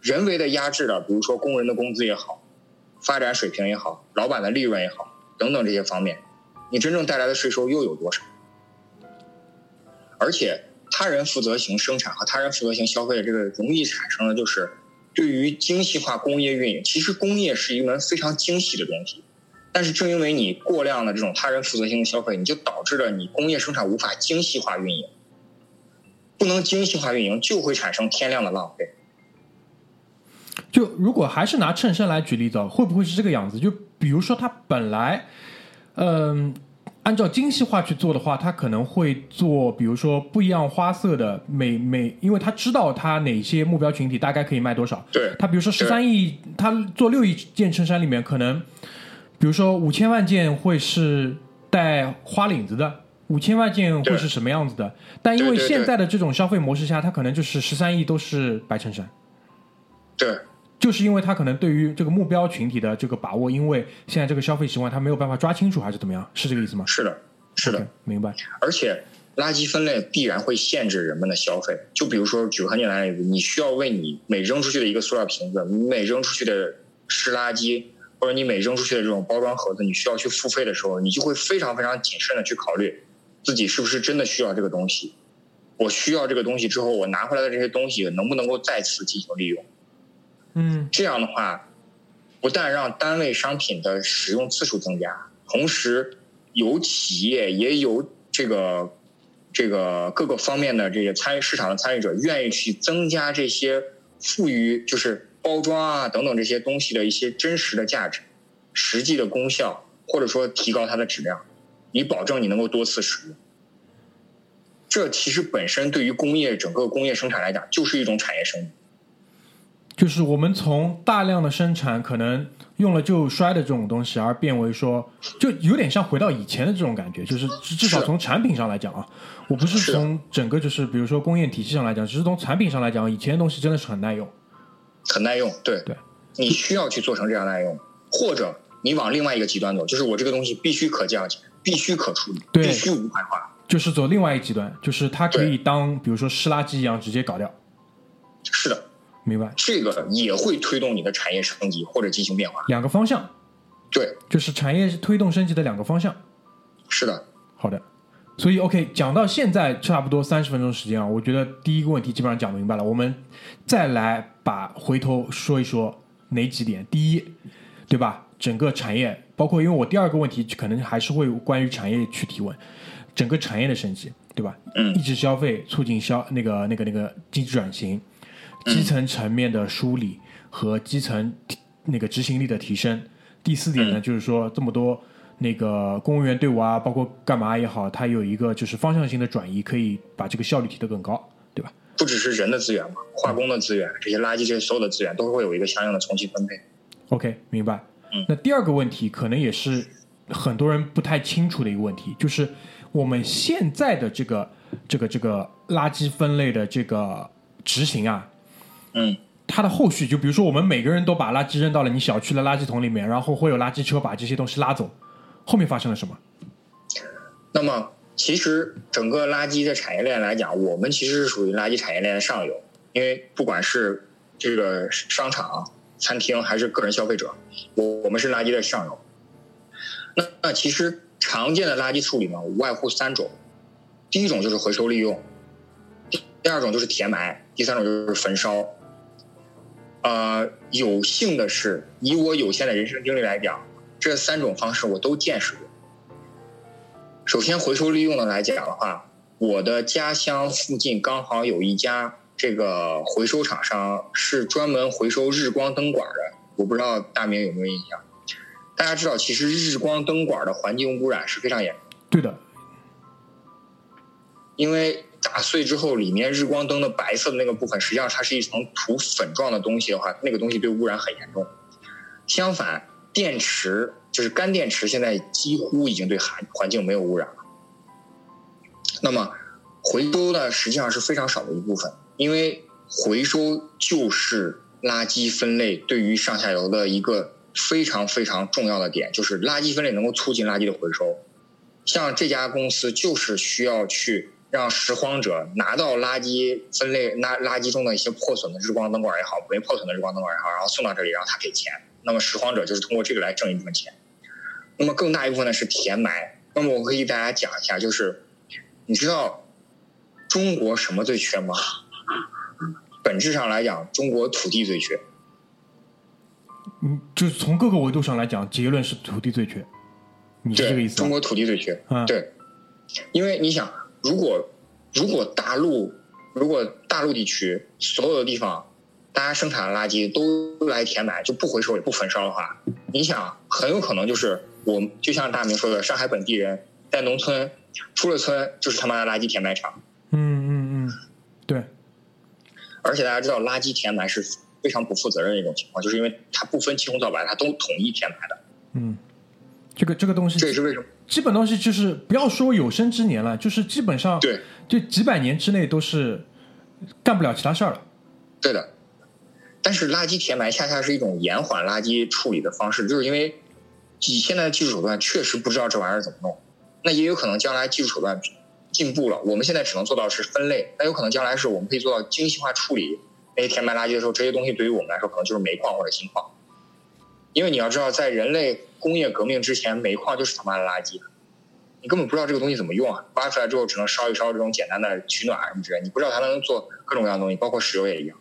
人为的压制了，比如说工人的工资也好，发展水平也好，老板的利润也好，等等这些方面，你真正带来的税收又有多少？而且，他人负责型生产和他人负责型消费的这个容易产生的就是，对于精细化工业运营，其实工业是一门非常精细的东西，但是正因为你过量的这种他人负责性的消费，你就导致了你工业生产无法精细化运营，不能精细化运营，就会产生天量的浪费。就如果还是拿衬衫来举例子，会不会是这个样子？就比如说，它本来，嗯、按照精细化去做的话，它可能会做，比如说不一样花色的每每，因为他知道他哪些目标群体大概可以卖多少。对，他比如说十三亿，他做六亿件衬衫里面，可能比如说五千万件会是带花领子的，五千万件会是什么样子的？但因为现在的这种消费模式下，它可能就是十三亿都是白衬衫。对。就是因为它可能对于这个目标群体的这个把握，因为现在这个消费习惯它没有办法抓清楚，还是怎么样？是这个意思吗？是的，是的明白。而且垃圾分类必然会限制人们的消费。就比如说，举个很简单的例子，你需要为你每扔出去的一个塑料瓶子，你每扔出去的湿垃圾，或者你每扔出去的这种包装盒子，你需要去付费的时候，你就会非常非常谨慎的去考虑自己是不是真的需要这个东西。我需要这个东西之后，我拿回来的这些东西能不能够再次进行利用？嗯这样的话，不但让单位商品的使用次数增加，同时有企业也有这个这个各个方面的这些参与市场的参与者愿意去增加这些赋予就是包装啊等等这些东西的一些真实的价值、实际的功效，或者说提高它的质量，以保证你能够多次使用。这其实本身对于工业整个工业生产来讲，就是一种产业升级。就是我们从大量的生产可能用了就摔的这种东西，而变为说，就有点像回到以前的这种感觉，就是至至少从产品上来讲啊，我不是从整个就是比如说工业体系上来讲，只是从产品上来讲，以前的东西真的是很耐用。很耐用，对对，你需要去做成这样耐用，或者你往另外一个极端走，就是我这个东西必须可降解，必须可处理，对必须无害化。就是走另外一极端，就是它可以当比如说湿垃圾一样直接搞掉，是的，明白？这个也会推动你的产业升级或者进行变化。两个方向，对，就是产业推动升级的两个方向。是的，好的，所以 OK，讲到现在差不多三十分钟时间啊，我觉得第一个问题基本上讲明白了。我们再来把回头说一说哪几点。第一，对吧？整个产业，包括因为我第二个问题可能还是会关于产业去提问，整个产业的升级，对吧？嗯抑制消费，促进消那个那个那个经济转型，基层层面的梳理和基层那个执行力的提升。第四点呢，就是说这么多那个公务员队伍啊，包括干嘛也好，它有一个就是方向性的转移，可以把这个效率提得更高，对吧不只是人的资源嘛，化工的资源，这些垃圾这些所有的资源都会有一个相应的重新分配。？OK，明白嗯。那第二个问题可能也是很多人不太清楚的一个问题，就是我们现在的这个这个这个垃圾分类的这个执行啊，嗯，它的后续，就比如说我们每个人都把垃圾扔到了你小区的垃圾桶里面，然后会有垃圾车把这些东西拉走，后面发生了什么？那么其实整个垃圾的产业链来讲，我们其实是属于垃圾产业链的上游，因为不管是这个商场、餐厅还是个人消费者，我我们是垃圾的上游。那那其实常见的垃圾处理呢，无外乎三种，第一种就是回收利用，第二种就是填埋，第三种就是焚烧。呃，有幸的是，以我有限的人生经历来讲，这三种方式我都见识过。首先，回收利用的来讲的话，我的家乡附近刚好有一家这个回收厂商是专门回收日光灯管的，我不知道大明有没有印象。大家知道，其实日光灯管的环境污染是非常严重的，对的，因为打碎之后，里面日光灯的白色的那个部分，实际上它是一层涂粉状的东西的话，那个东西对污染很严重。相反，电池就是干电池，现在几乎已经对环环境没有污染了。那么回收呢，实际上是非常少的一部分，因为回收就是垃圾分类对于上下游的一个非常非常重要的点，就是垃圾分类能够促进垃圾的回收。像这家公司就是需要去让拾荒者拿到垃圾分类垃垃圾中的一些破损的日光灯管也好，没破损的日光灯管也好，然后送到这里，然后他给钱。那么拾荒者就是通过这个来挣一部分钱。那么更大一部分呢是填埋。那么我可以给大家讲一下，就是你知道中国什么最缺吗？本质上来讲，中国土地最缺。嗯，就是从各个维度上来讲，结论是土地最缺，你是这个意，思？中国土地最缺。嗯，对，因为你想，如果如果大陆如果大陆地区所有的地方，大家生产的垃圾都来填埋，就不回收也不焚烧的话，你想很有可能就是我就像大明说的，上海本地人在农村出了村就是他妈的垃圾填埋场，嗯嗯嗯，对，而且大家知道垃圾填埋是非常不负责任的一种情况，就是因为它不分青红皂白，它都统一填埋的，嗯，这个这个东西这也是为什么基本东西就是不要说有生之年了，就是基本上对就几百年之内都是干不了其他事儿了。对的，但是垃圾填埋恰恰是一种延缓垃圾处理的方式，就是因为以现在的技术手段确实不知道这玩意儿怎么弄。那也有可能将来技术手段进步了，我们现在只能做到是分类，那有可能将来是我们可以做到精细化处理那些填埋垃圾的时候，这些东西对于我们来说可能就是煤矿或者金矿，因为你要知道，在人类工业革命之前，煤矿就是他妈的垃圾，你根本不知道这个东西怎么用啊，挖出来之后只能烧一烧这种简单的取暖什么之类，你不知道它能做各种各样的东西，包括石油也一样。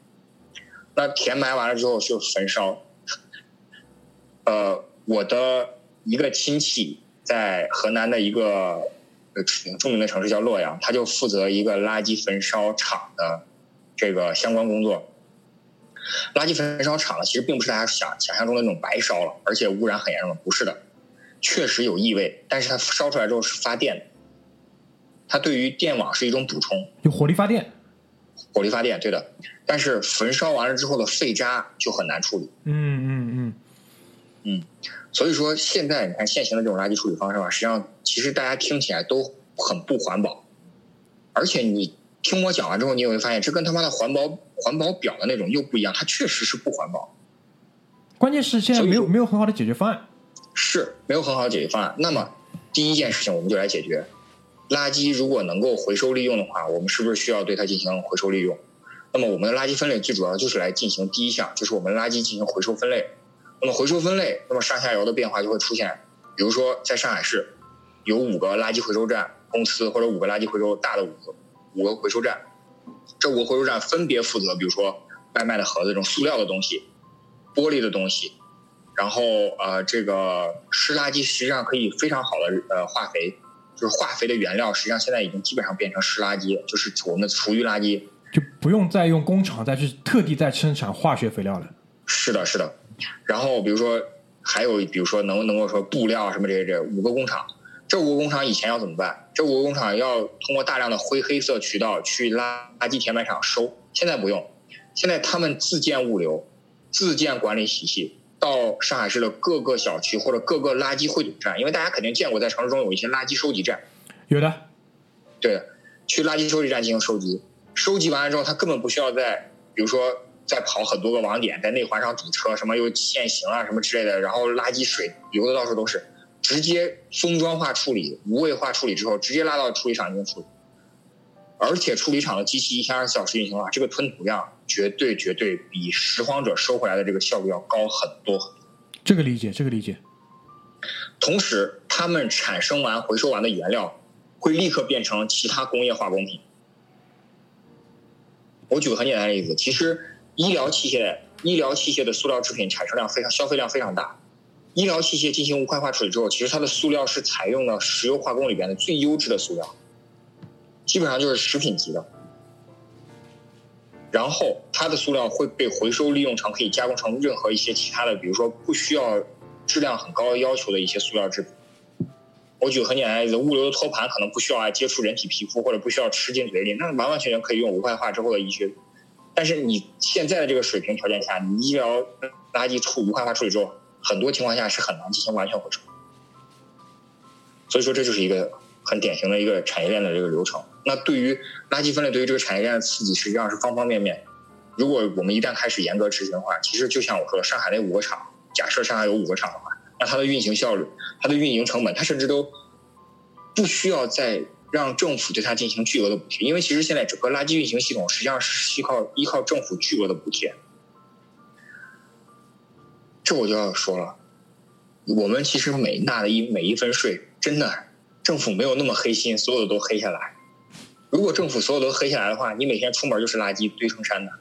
那填埋完了之后就焚烧，呃，我的一个亲戚在河南的一个呃著名的城市叫洛阳，他就负责一个垃圾焚烧厂的这个相关工作。垃圾焚烧厂呢，其实并不是大家想想象中的那种白烧了，而且污染很严重的，不是的，确实有异味，但是它烧出来之后是发电的，它对于电网是一种补充，就火力发电。火力发电，对的，但是焚烧完了之后的废渣就很难处理。嗯嗯嗯嗯，所以说现在你看现行的这种垃圾处理方式吧，实际上其实大家听起来都很不环保，而且你听我讲完之后，你也会发现这跟他妈的环保环保表的那种又不一样，它确实是不环保。关键是现在没有没有很好的解决方案，是没有很好的解决方案。那么第一件事情我们就来解决。垃圾如果能够回收利用的话，我们是不是需要对它进行回收利用？那么我们的垃圾分类最主要就是来进行第一项，就是我们垃圾进行回收分类。那么回收分类，那么上下游的变化就会出现。比如说，在上海市有五个垃圾回收站公司，或者五个垃圾回收大的五个五个回收站，这五个回收站分别负责，比如说外卖的盒子这种塑料的东西、玻璃的东西，然后呃这个湿垃圾实际上可以非常好的呃化肥。就是化肥的原料，实际上现在已经基本上变成湿垃圾，就是我们的厨余垃圾，就不用再用工厂再去特地再生产化学肥料了。是的，是的。然后比如说还有，比如说能能够说布料什么这些这五个工厂，这五个工厂以前要怎么办？这五个工厂要通过大量的灰黑色渠道去垃垃圾填埋场收，现在不用，现在他们自建物流，自建管理体系。到上海市的各个小区或者各个垃圾汇总站，因为大家肯定见过，在城市中有一些垃圾收集站，有的，对，去垃圾收集站进行收集，收集完了之后，他根本不需要在，比如说再跑很多个网点，在内环上堵车，什么又限行啊，什么之类的，然后垃圾水流的到处都是，直接封装化处理、无味化处理之后，直接拉到处理厂进行处理。而且处理厂的机器一天二十四小时运行的话，这个吞吐量绝对绝对比拾荒者收回来的这个效率要高很多很多。这个理解，这个理解。同时，他们产生完、回收完的原料会立刻变成其他工业化工品。我举个很简单的例子，其实医疗器械、医疗器械的塑料制品产生量非常、消费量非常大。医疗器械进行无块化处理之后，其实它的塑料是采用了石油化工里边的最优质的塑料。基本上就是食品级的，然后它的塑料会被回收利用成可以加工成任何一些其他的，比如说不需要质量很高要求的一些塑料制品。我举个很简单的例子，物流的托盘可能不需要接触人体皮肤或者不需要吃进嘴里，那完完全全可以用无块化之后的一些。但是你现在的这个水平条件下，你医疗垃圾处无害化处理之后，很多情况下是很难进行完全回收。所以说这就是一个。很典型的一个产业链的这个流程。那对于垃圾分类，对于这个产业链的刺激，实际上是方方面面。如果我们一旦开始严格执行的话，其实就像我说的，上海那五个厂，假设上海有五个厂的话，那它的运行效率、它的运营成本，它甚至都不需要再让政府对它进行巨额的补贴，因为其实现在整个垃圾运行系统实际上是依靠依靠政府巨额的补贴。这我就要说了，我们其实每纳的一每一分税，真的。政府没有那么黑心，所有的都黑下来。如果政府所有都黑下来的话，你每天出门就是垃圾堆成山的。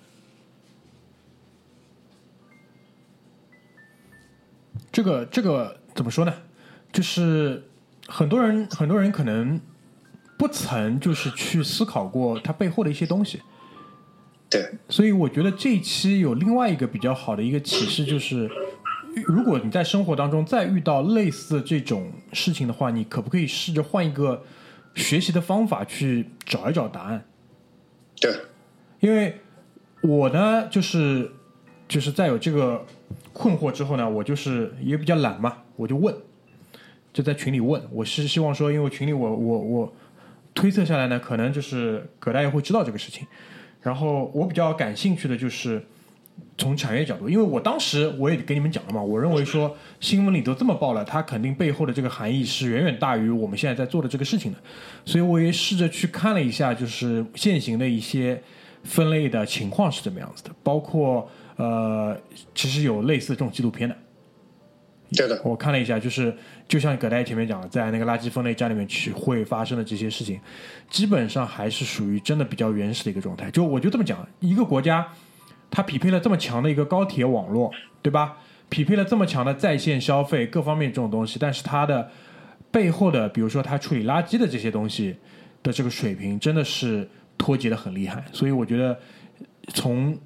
这个这个怎么说呢？就是很多人很多人可能不曾就是去思考过它背后的一些东西。对。所以我觉得这一期有另外一个比较好的一个启示就是。如果你在生活当中再遇到类似的这种事情的话，你可不可以试着换一个学习的方法去找一找答案？对，因为我呢，就是就是在有这个困惑之后呢，我就是也比较懒嘛，我就问，就在群里问。我是希望说，因为群里我我我推测下来呢，可能就是葛大爷会知道这个事情。然后我比较感兴趣的就是。从产业角度，因为我当时我也给你们讲了嘛，我认为说新闻里都这么报了，它肯定背后的这个含义是远远大于我们现在在做的这个事情的，所以我也试着去看了一下，就是现行的一些分类的情况是怎么样子的，包括呃，其实有类似这种纪录片的。对的，我看了一下，就是就像葛大爷前面讲的，在那个垃圾分类站里面去会发生的这些事情，基本上还是属于真的比较原始的一个状态。就我就这么讲，一个国家它匹配了这么强的一个高铁网络，对吧？匹配了这么强的在线消费各方面这种东西，但是它的背后的，比如说它处理垃圾的这些东西的这个水平，真的是脱节的很厉害。所以我觉得从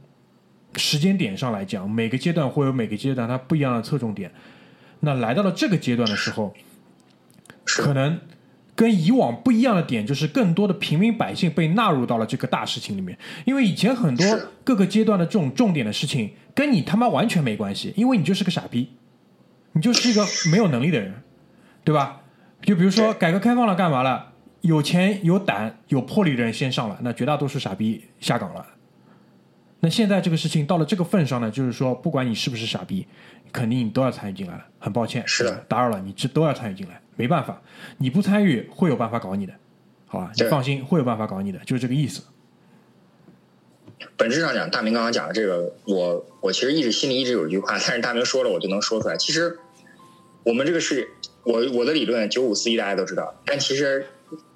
时间点上来讲，每个阶段会有每个阶段它不一样的侧重点。那来到了这个阶段的时候，可能跟以往不一样的点就是更多的平民百姓被纳入到了这个大事情里面。因为以前很多各个阶段的这种重点的事情跟你他妈完全没关系，因为你就是个傻逼，你就是一个没有能力的人，对吧？就比如说改革开放了干嘛了？有钱有胆有魄力的人先上了，那绝大多数傻逼下岗了。那现在这个事情到了这个份上呢，就是说不管你是不是傻逼。肯定你都要参与进来了，很抱歉，是的，打扰了，你这都要参与进来，没办法，你不参与会有办法搞你的，好吧？你放心，会有办法搞你的，就是这个意思。本质上讲，大明刚刚讲的这个，我我其实一直心里一直有一句话，但是大明说了，我就能说出来。其实我们这个是我我的理论九五四一大家都知道，但其实，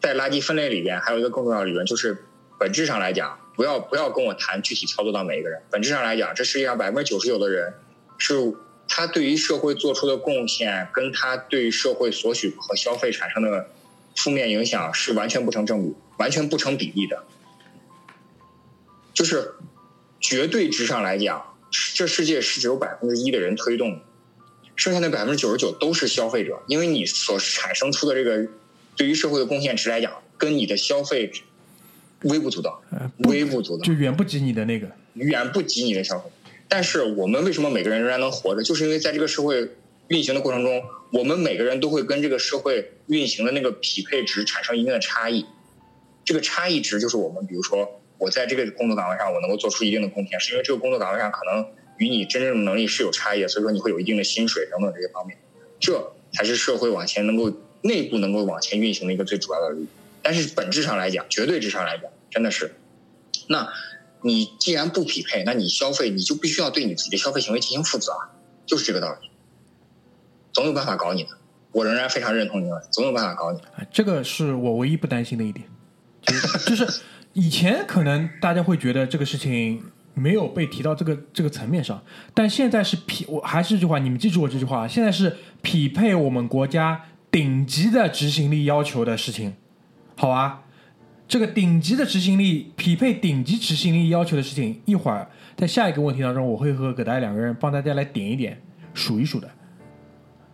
在垃圾分类里边还有一个更重要的理论，就是本质上来讲，不要不要跟我谈具体操作到每一个人，本质上来讲，这世界上百分之九十九的人是。他对于社会做出的贡献，跟他对社会索取和消费产生的负面影响是完全不成正比、完全不成比例的。就是绝对值上来讲，这世界是只有百分之一的人推动，剩下的百分之九十九都是消费者。因为你所产生出的这个对于社会的贡献值来讲，跟你的消费微不足道，微不足道，就远不及你的那个，远不及你的消费。但是我们为什么每个人仍然能活着？就是因为在这个社会运行的过程中，我们每个人都会跟这个社会运行的那个匹配值产生一定的差异。这个差异值就是我们，比如说我在这个工作岗位上，我能够做出一定的贡献，是因为这个工作岗位上可能与你真正的能力是有差异的，所以说你会有一定的薪水等等这些方面。这才是社会往前能够内部能够往前运行的一个最主要的。但是本质上来讲，绝对值上来讲，真的是那。你既然不匹配，那你消费你就必须要对你自己的消费行为进行负责啊，就是这个道理。总有办法搞你的，我仍然非常认同你，总有办法搞你。这个是我唯一不担心的一点，就是以前可能大家会觉得这个事情没有被提到这个这个层面上，但现在是匹，我还是这句话，你们记住我这句话，现在是匹配我们国家顶级的执行力要求的事情，好啊。这个顶级的执行力匹配顶级执行力要求的事情，一会儿在下一个问题当中，我会和葛大爷两个人帮大家来点一点、数一数的，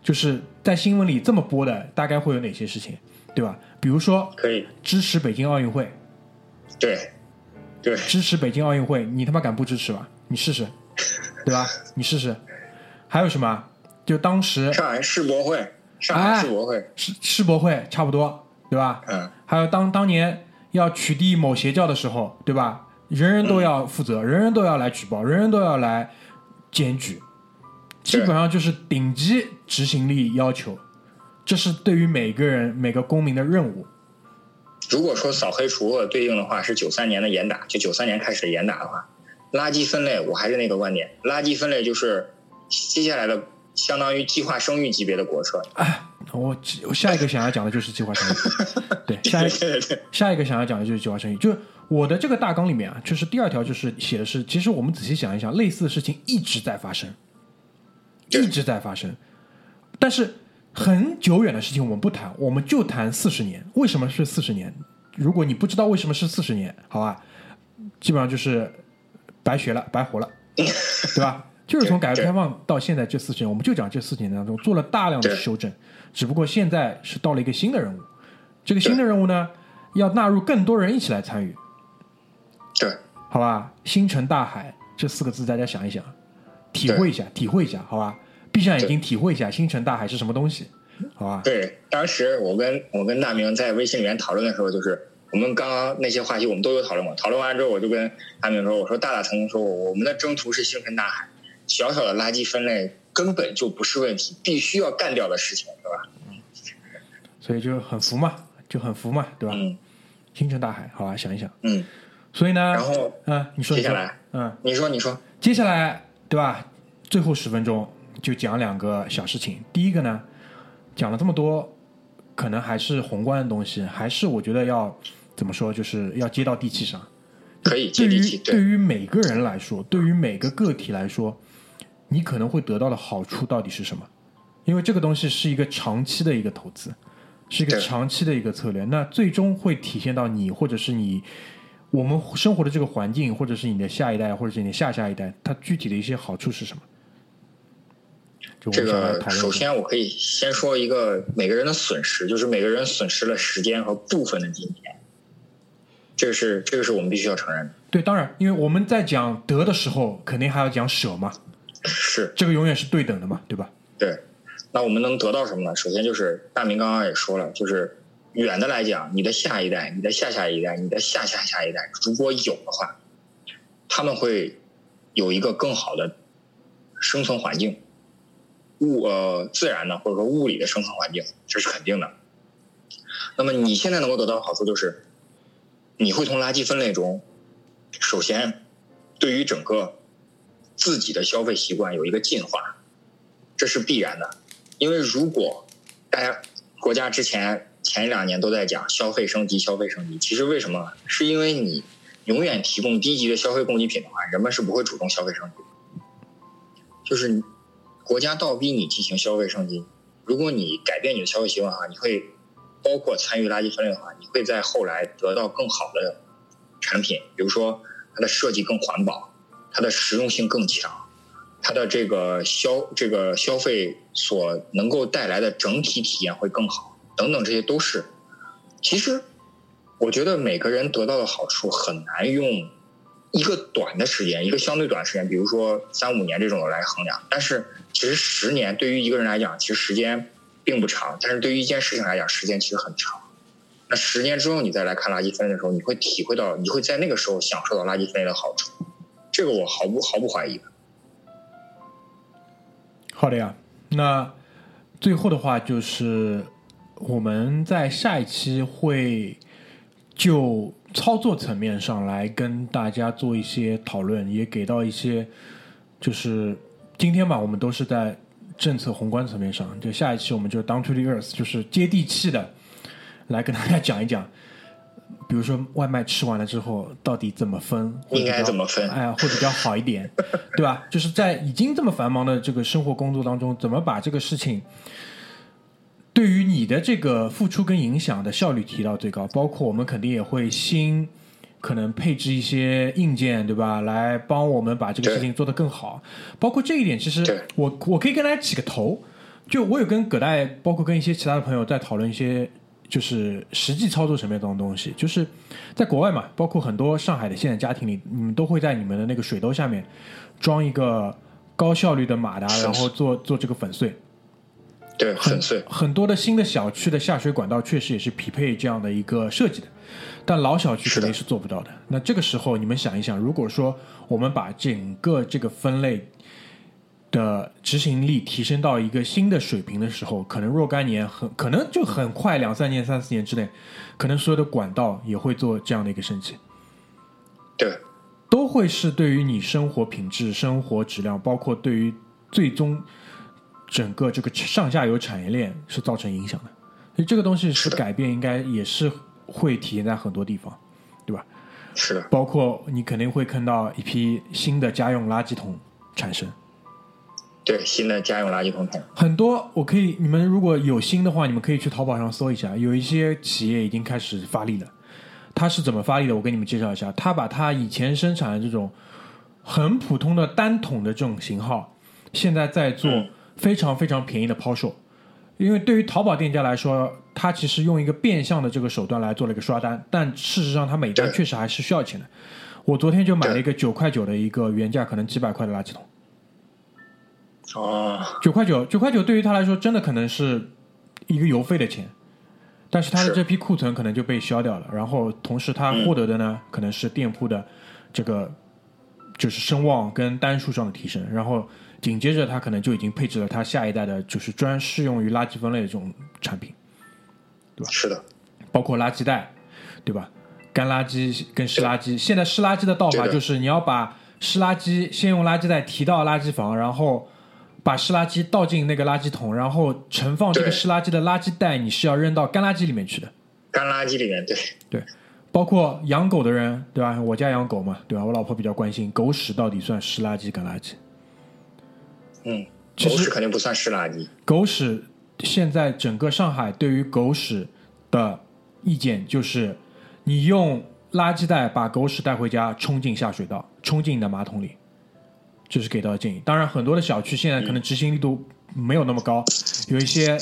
就是在新闻里这么播的，大概会有哪些事情，对吧？比如说，可以支持北京奥运会，对，对，支持北京奥运会，你他妈敢不支持吗？你试试，对吧？你试试。还有什么？就当时上海世博会，上海世博会，世世博会差不多，对吧？嗯。还有当当年。要取缔某邪教的时候，对吧？人人都要负责，人人都要来举报，人人都要来检举，基本上就是顶级执行力要求，这是对于每个人每个公民的任务。如果说扫黑除恶对应的话是九三年的严打，就九三年开始的严打的话，垃圾分类我还是那个观点，垃圾分类就是接下来的相当于计划生育级别的国策。我我下一个想要讲的就是计划生育，对，下一下一个想要讲的就是计划生育。就我的这个大纲里面啊，就是第二条就是写的是，其实我们仔细想一想，类似的事情一直在发生，一直在发生。但是很久远的事情我们不谈，我们就谈四十年。为什么是四十年？如果你不知道为什么是四十年，好吧，基本上就是白学了，白活了，对吧？就是从改革开放到现在这四十年，我们就讲这四十年当中做了大量的修正。只不过现在是到了一个新的任务，这个新的任务呢，要纳入更多人一起来参与。对，好吧，星辰大海这四个字，大家想一想，体会一下，体会一下，好吧，闭上眼睛体会一下星辰大海是什么东西，好吧？对，当时我跟我跟大明在微信里面讨论的时候，就是我们刚刚那些话题我们都有讨论过，讨论完之后我就跟大明说，我说大大曾经说过，我们的征途是星辰大海，小小的垃圾分类根本就不是问题，必须要干掉的事情，对吧？所以就很服嘛，就很服嘛，对吧？嗯星辰大海，好吧，想一想。嗯，所以呢，然后嗯，你说，接下来，嗯，你说你说，接下来对吧？最后十分钟就讲两个小事情。第一个呢，讲了这么多，可能还是宏观的东西，还是我觉得要怎么说，就是要接到地气上。可以接对于地气，对于每个人来说，对于每个个体来说，你可能会得到的好处到底是什么？因为这个东西是一个长期的一个投资，是一个长期的一个策略。那最终会体现到你，或者是你我们生活的这个环境，或者是你的下一代，或者是你的下下一代，它具体的一些好处是什么？这个。首先我可以先说一个每个人的损失，就是每个人损失了时间和部分的金钱，这个是这个是我们必须要承认的，对，当然，因为我们在讲得的时候，肯定还要讲舍嘛，是这个永远是对等的嘛，对吧？对。那我们能得到什么呢？首先就是大明刚刚也说了，就是远的来讲，你的下一代、你的下下一代、你的下下下一代，如果有的话，他们会有一个更好的生存环境，物呃自然的或者说物理的生存环境，这是肯定的。那么你现在能够得到的好处就是，你会从垃圾分类中，首先对于整个自己的消费习惯有一个进化，这是必然的。因为如果大家国家之前前一两年都在讲消费升级，消费升级，其实为什么？是因为你永远提供低级的消费供给品的话，人们是不会主动消费升级。就是国家倒逼你进行消费升级，如果你改变你的消费习惯的话，你会包括参与垃圾分类的话，你会在后来得到更好的产品，比如说它的设计更环保，它的实用性更强。它的这个消这个消费所能够带来的整体体验会更好，等等，这些都是。其实，我觉得每个人得到的好处很难用一个短的时间，一个相对短时间，比如说三五年这种来衡量。但是，其实十年对于一个人来讲，其实时间并不长；但是对于一件事情来讲，时间其实很长。那十年之后你再来看垃圾分类的时候，你会体会到，你会在那个时候享受到垃圾分类的好处。这个我毫不毫不怀疑。好的呀，那最后的话就是我们在下一期会就操作层面上来跟大家做一些讨论，也给到一些就是今天吧，我们都是在政策宏观层面上，就下一期我们就 down to the earth，就是接地气的来跟大家讲一讲。比如说外卖吃完了之后，到底怎么分？会应该怎么分哎，会比较好一点，对吧？就是在已经这么繁忙的这个生活工作当中，怎么把这个事情对于你的这个付出跟影响的效率提到最高？包括我们肯定也会新可能配置一些硬件，对吧？来帮我们把这个事情做得更好。包括这一点，其实我我可以跟大家起个头，就我有跟葛大爷，包括跟一些其他的朋友在讨论一些。就是实际操作层面这种东西，就是在国外嘛，包括很多上海的现在家庭里，你们都会在你们的那个水兜下面装一个高效率的马达，然后做做这个粉碎。对，粉碎。很多的新的小区的下水管道确实也是匹配这样的一个设计的，但老小区肯定是做不到的。那这个时候你们想一想，如果说我们把整个这个分类的执行力提升到一个新的水平的时候，可能若干年很可能就很快两三年、三四年之内，可能所有的管道也会做这样的一个升级。对，都会是对于你生活品质、生活质量，包括对于最终整个这个上下游产业链是造成影响的。所以这个东西是改变，应该也是会体现在很多地方，对吧？是的，包括你肯定会看到一批新的家用垃圾桶产生。对，新的家用垃圾桶桶。很多我可以，你们如果有心的话，你们可以去淘宝上搜一下，有一些企业已经开始发力了。它是怎么发力的？我给你们介绍一下。它把它以前生产的这种很普通的单桶的这种型号，现在在做嗯非常非常便宜的抛售。因为对于淘宝店家来说，它其实用一个变相的这个手段来做了一个刷单，但事实上它每单确实还是需要钱的。我昨天就买了一个九块九的一个原价可能几百块的垃圾桶。哦，九块九，九块九对于他来说真的可能是一个邮费的钱，但是他的这批库存可能就被消掉了，然后同时他获得的呢，可能是店铺的这个就是声望跟单数上的提升，然后紧接着他可能就已经配置了他下一代的就是专适用于垃圾分类的这种产品，对吧？是的，包括垃圾袋，对吧？干垃圾跟湿垃圾，现在湿垃圾的倒法就是你要把湿垃圾先用垃圾袋提到垃圾房，然后把湿垃圾倒进那个垃圾桶，然后盛放这个湿垃圾的垃圾袋你是要扔到干垃圾里面去的。干垃圾里面，对，对，包括养狗的人，对吧？我家养狗嘛，对吧？我老婆比较关心狗屎到底算湿垃圾干垃圾。嗯，其实狗屎肯定不算湿垃圾，狗屎现在整个上海对于狗屎的意见就是，你用垃圾袋把狗屎带回家，冲进下水道，冲进你的马桶里，这是给到建议。当然，很多的小区现在可能执行力度没有那么高，有一些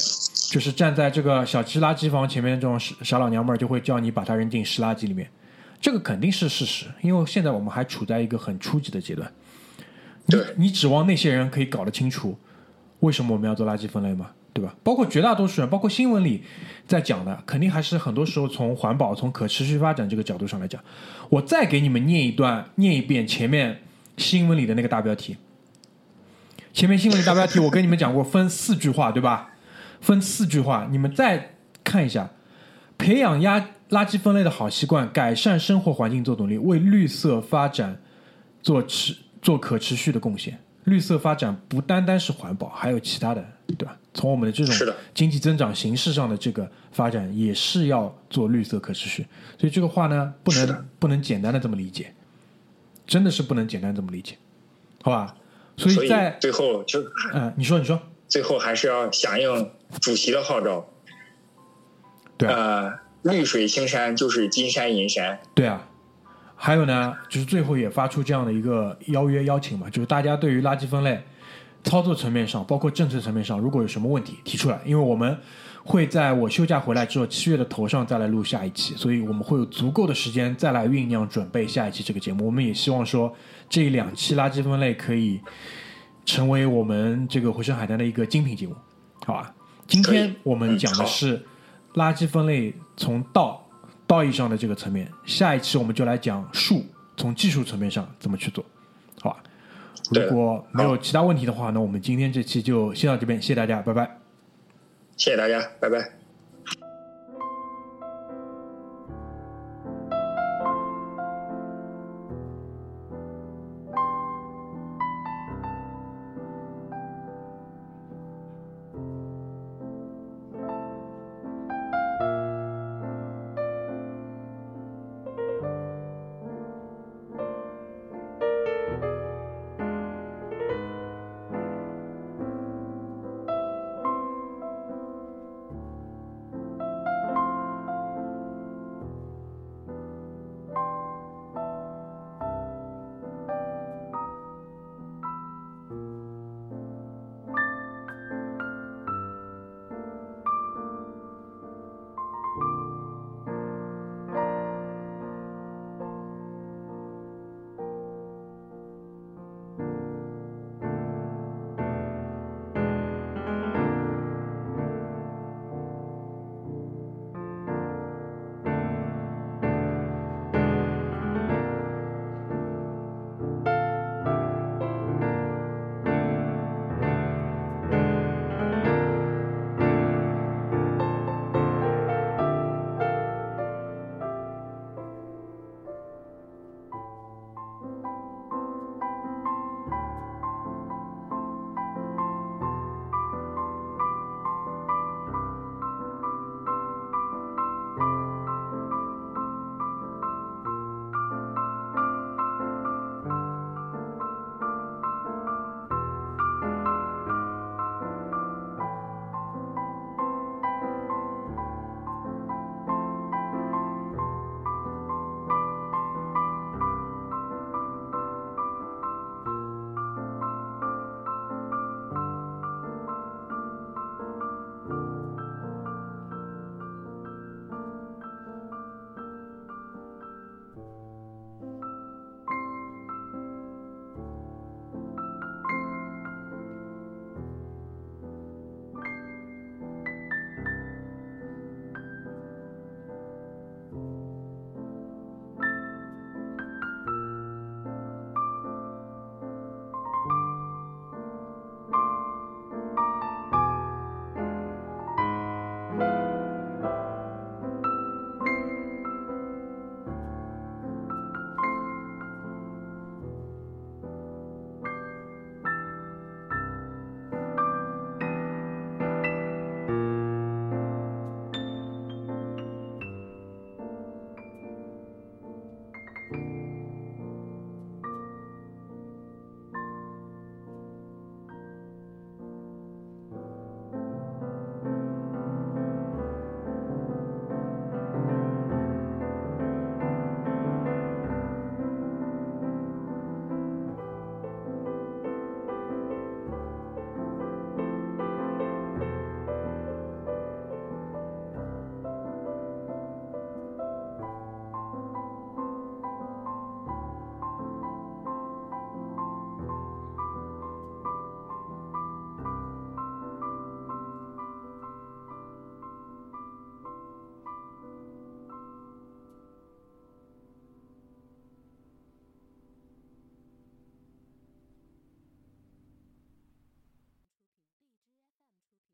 就是站在这个小区垃圾房前面这种傻傻老娘们儿就会叫你把它扔进湿垃圾里面，这个肯定是事实，因为现在我们还处在一个很初级的阶段。你对你指望那些人可以搞得清楚为什么我们要做垃圾分类吗？对吧？包括绝大多数人，包括新闻里在讲的，肯定还是很多时候从环保、从可持续发展这个角度上来讲。我再给你们念一段，念一遍前面新闻里的那个大标题。前面新闻里大标题我跟你们讲过，分四句话，对吧？分四句话，你们再看一下，培养压垃圾分类的好习惯，改善生活环境做努力，为绿色发展做持做可持续的贡献。绿色发展不单单是环保，还有其他的，对吧？从我们的这种经济增长形式上的这个发展，也是要做绿色可持续。所以这个话呢，不能不能简单的这么理解，真的是不能简单这么理解，好吧？所所以在最后就嗯、你说你说，最后还是要响应主席的号召，对啊。呃，绿水青山就是金山银山，对啊，还有呢，就是最后也发出这样的一个邀约邀请嘛，就是大家对于垃圾分类操作层面上，包括政策层面上，如果有什么问题提出来，因为我们会在我休假回来之后，七月的头上再来录下一期，所以我们会有足够的时间再来酝酿准备下一期这个节目。我们也希望说这两期垃圾分类可以成为我们这个回声海滩的一个精品节目，好吧？今天我们讲的是垃圾分类从道道义上的这个层面，下一期我们就来讲术从技术层面上怎么去做，好吧？如果没有其他问题的话，那我们今天这期就先到这边，谢谢大家，拜拜。谢谢大家，拜拜。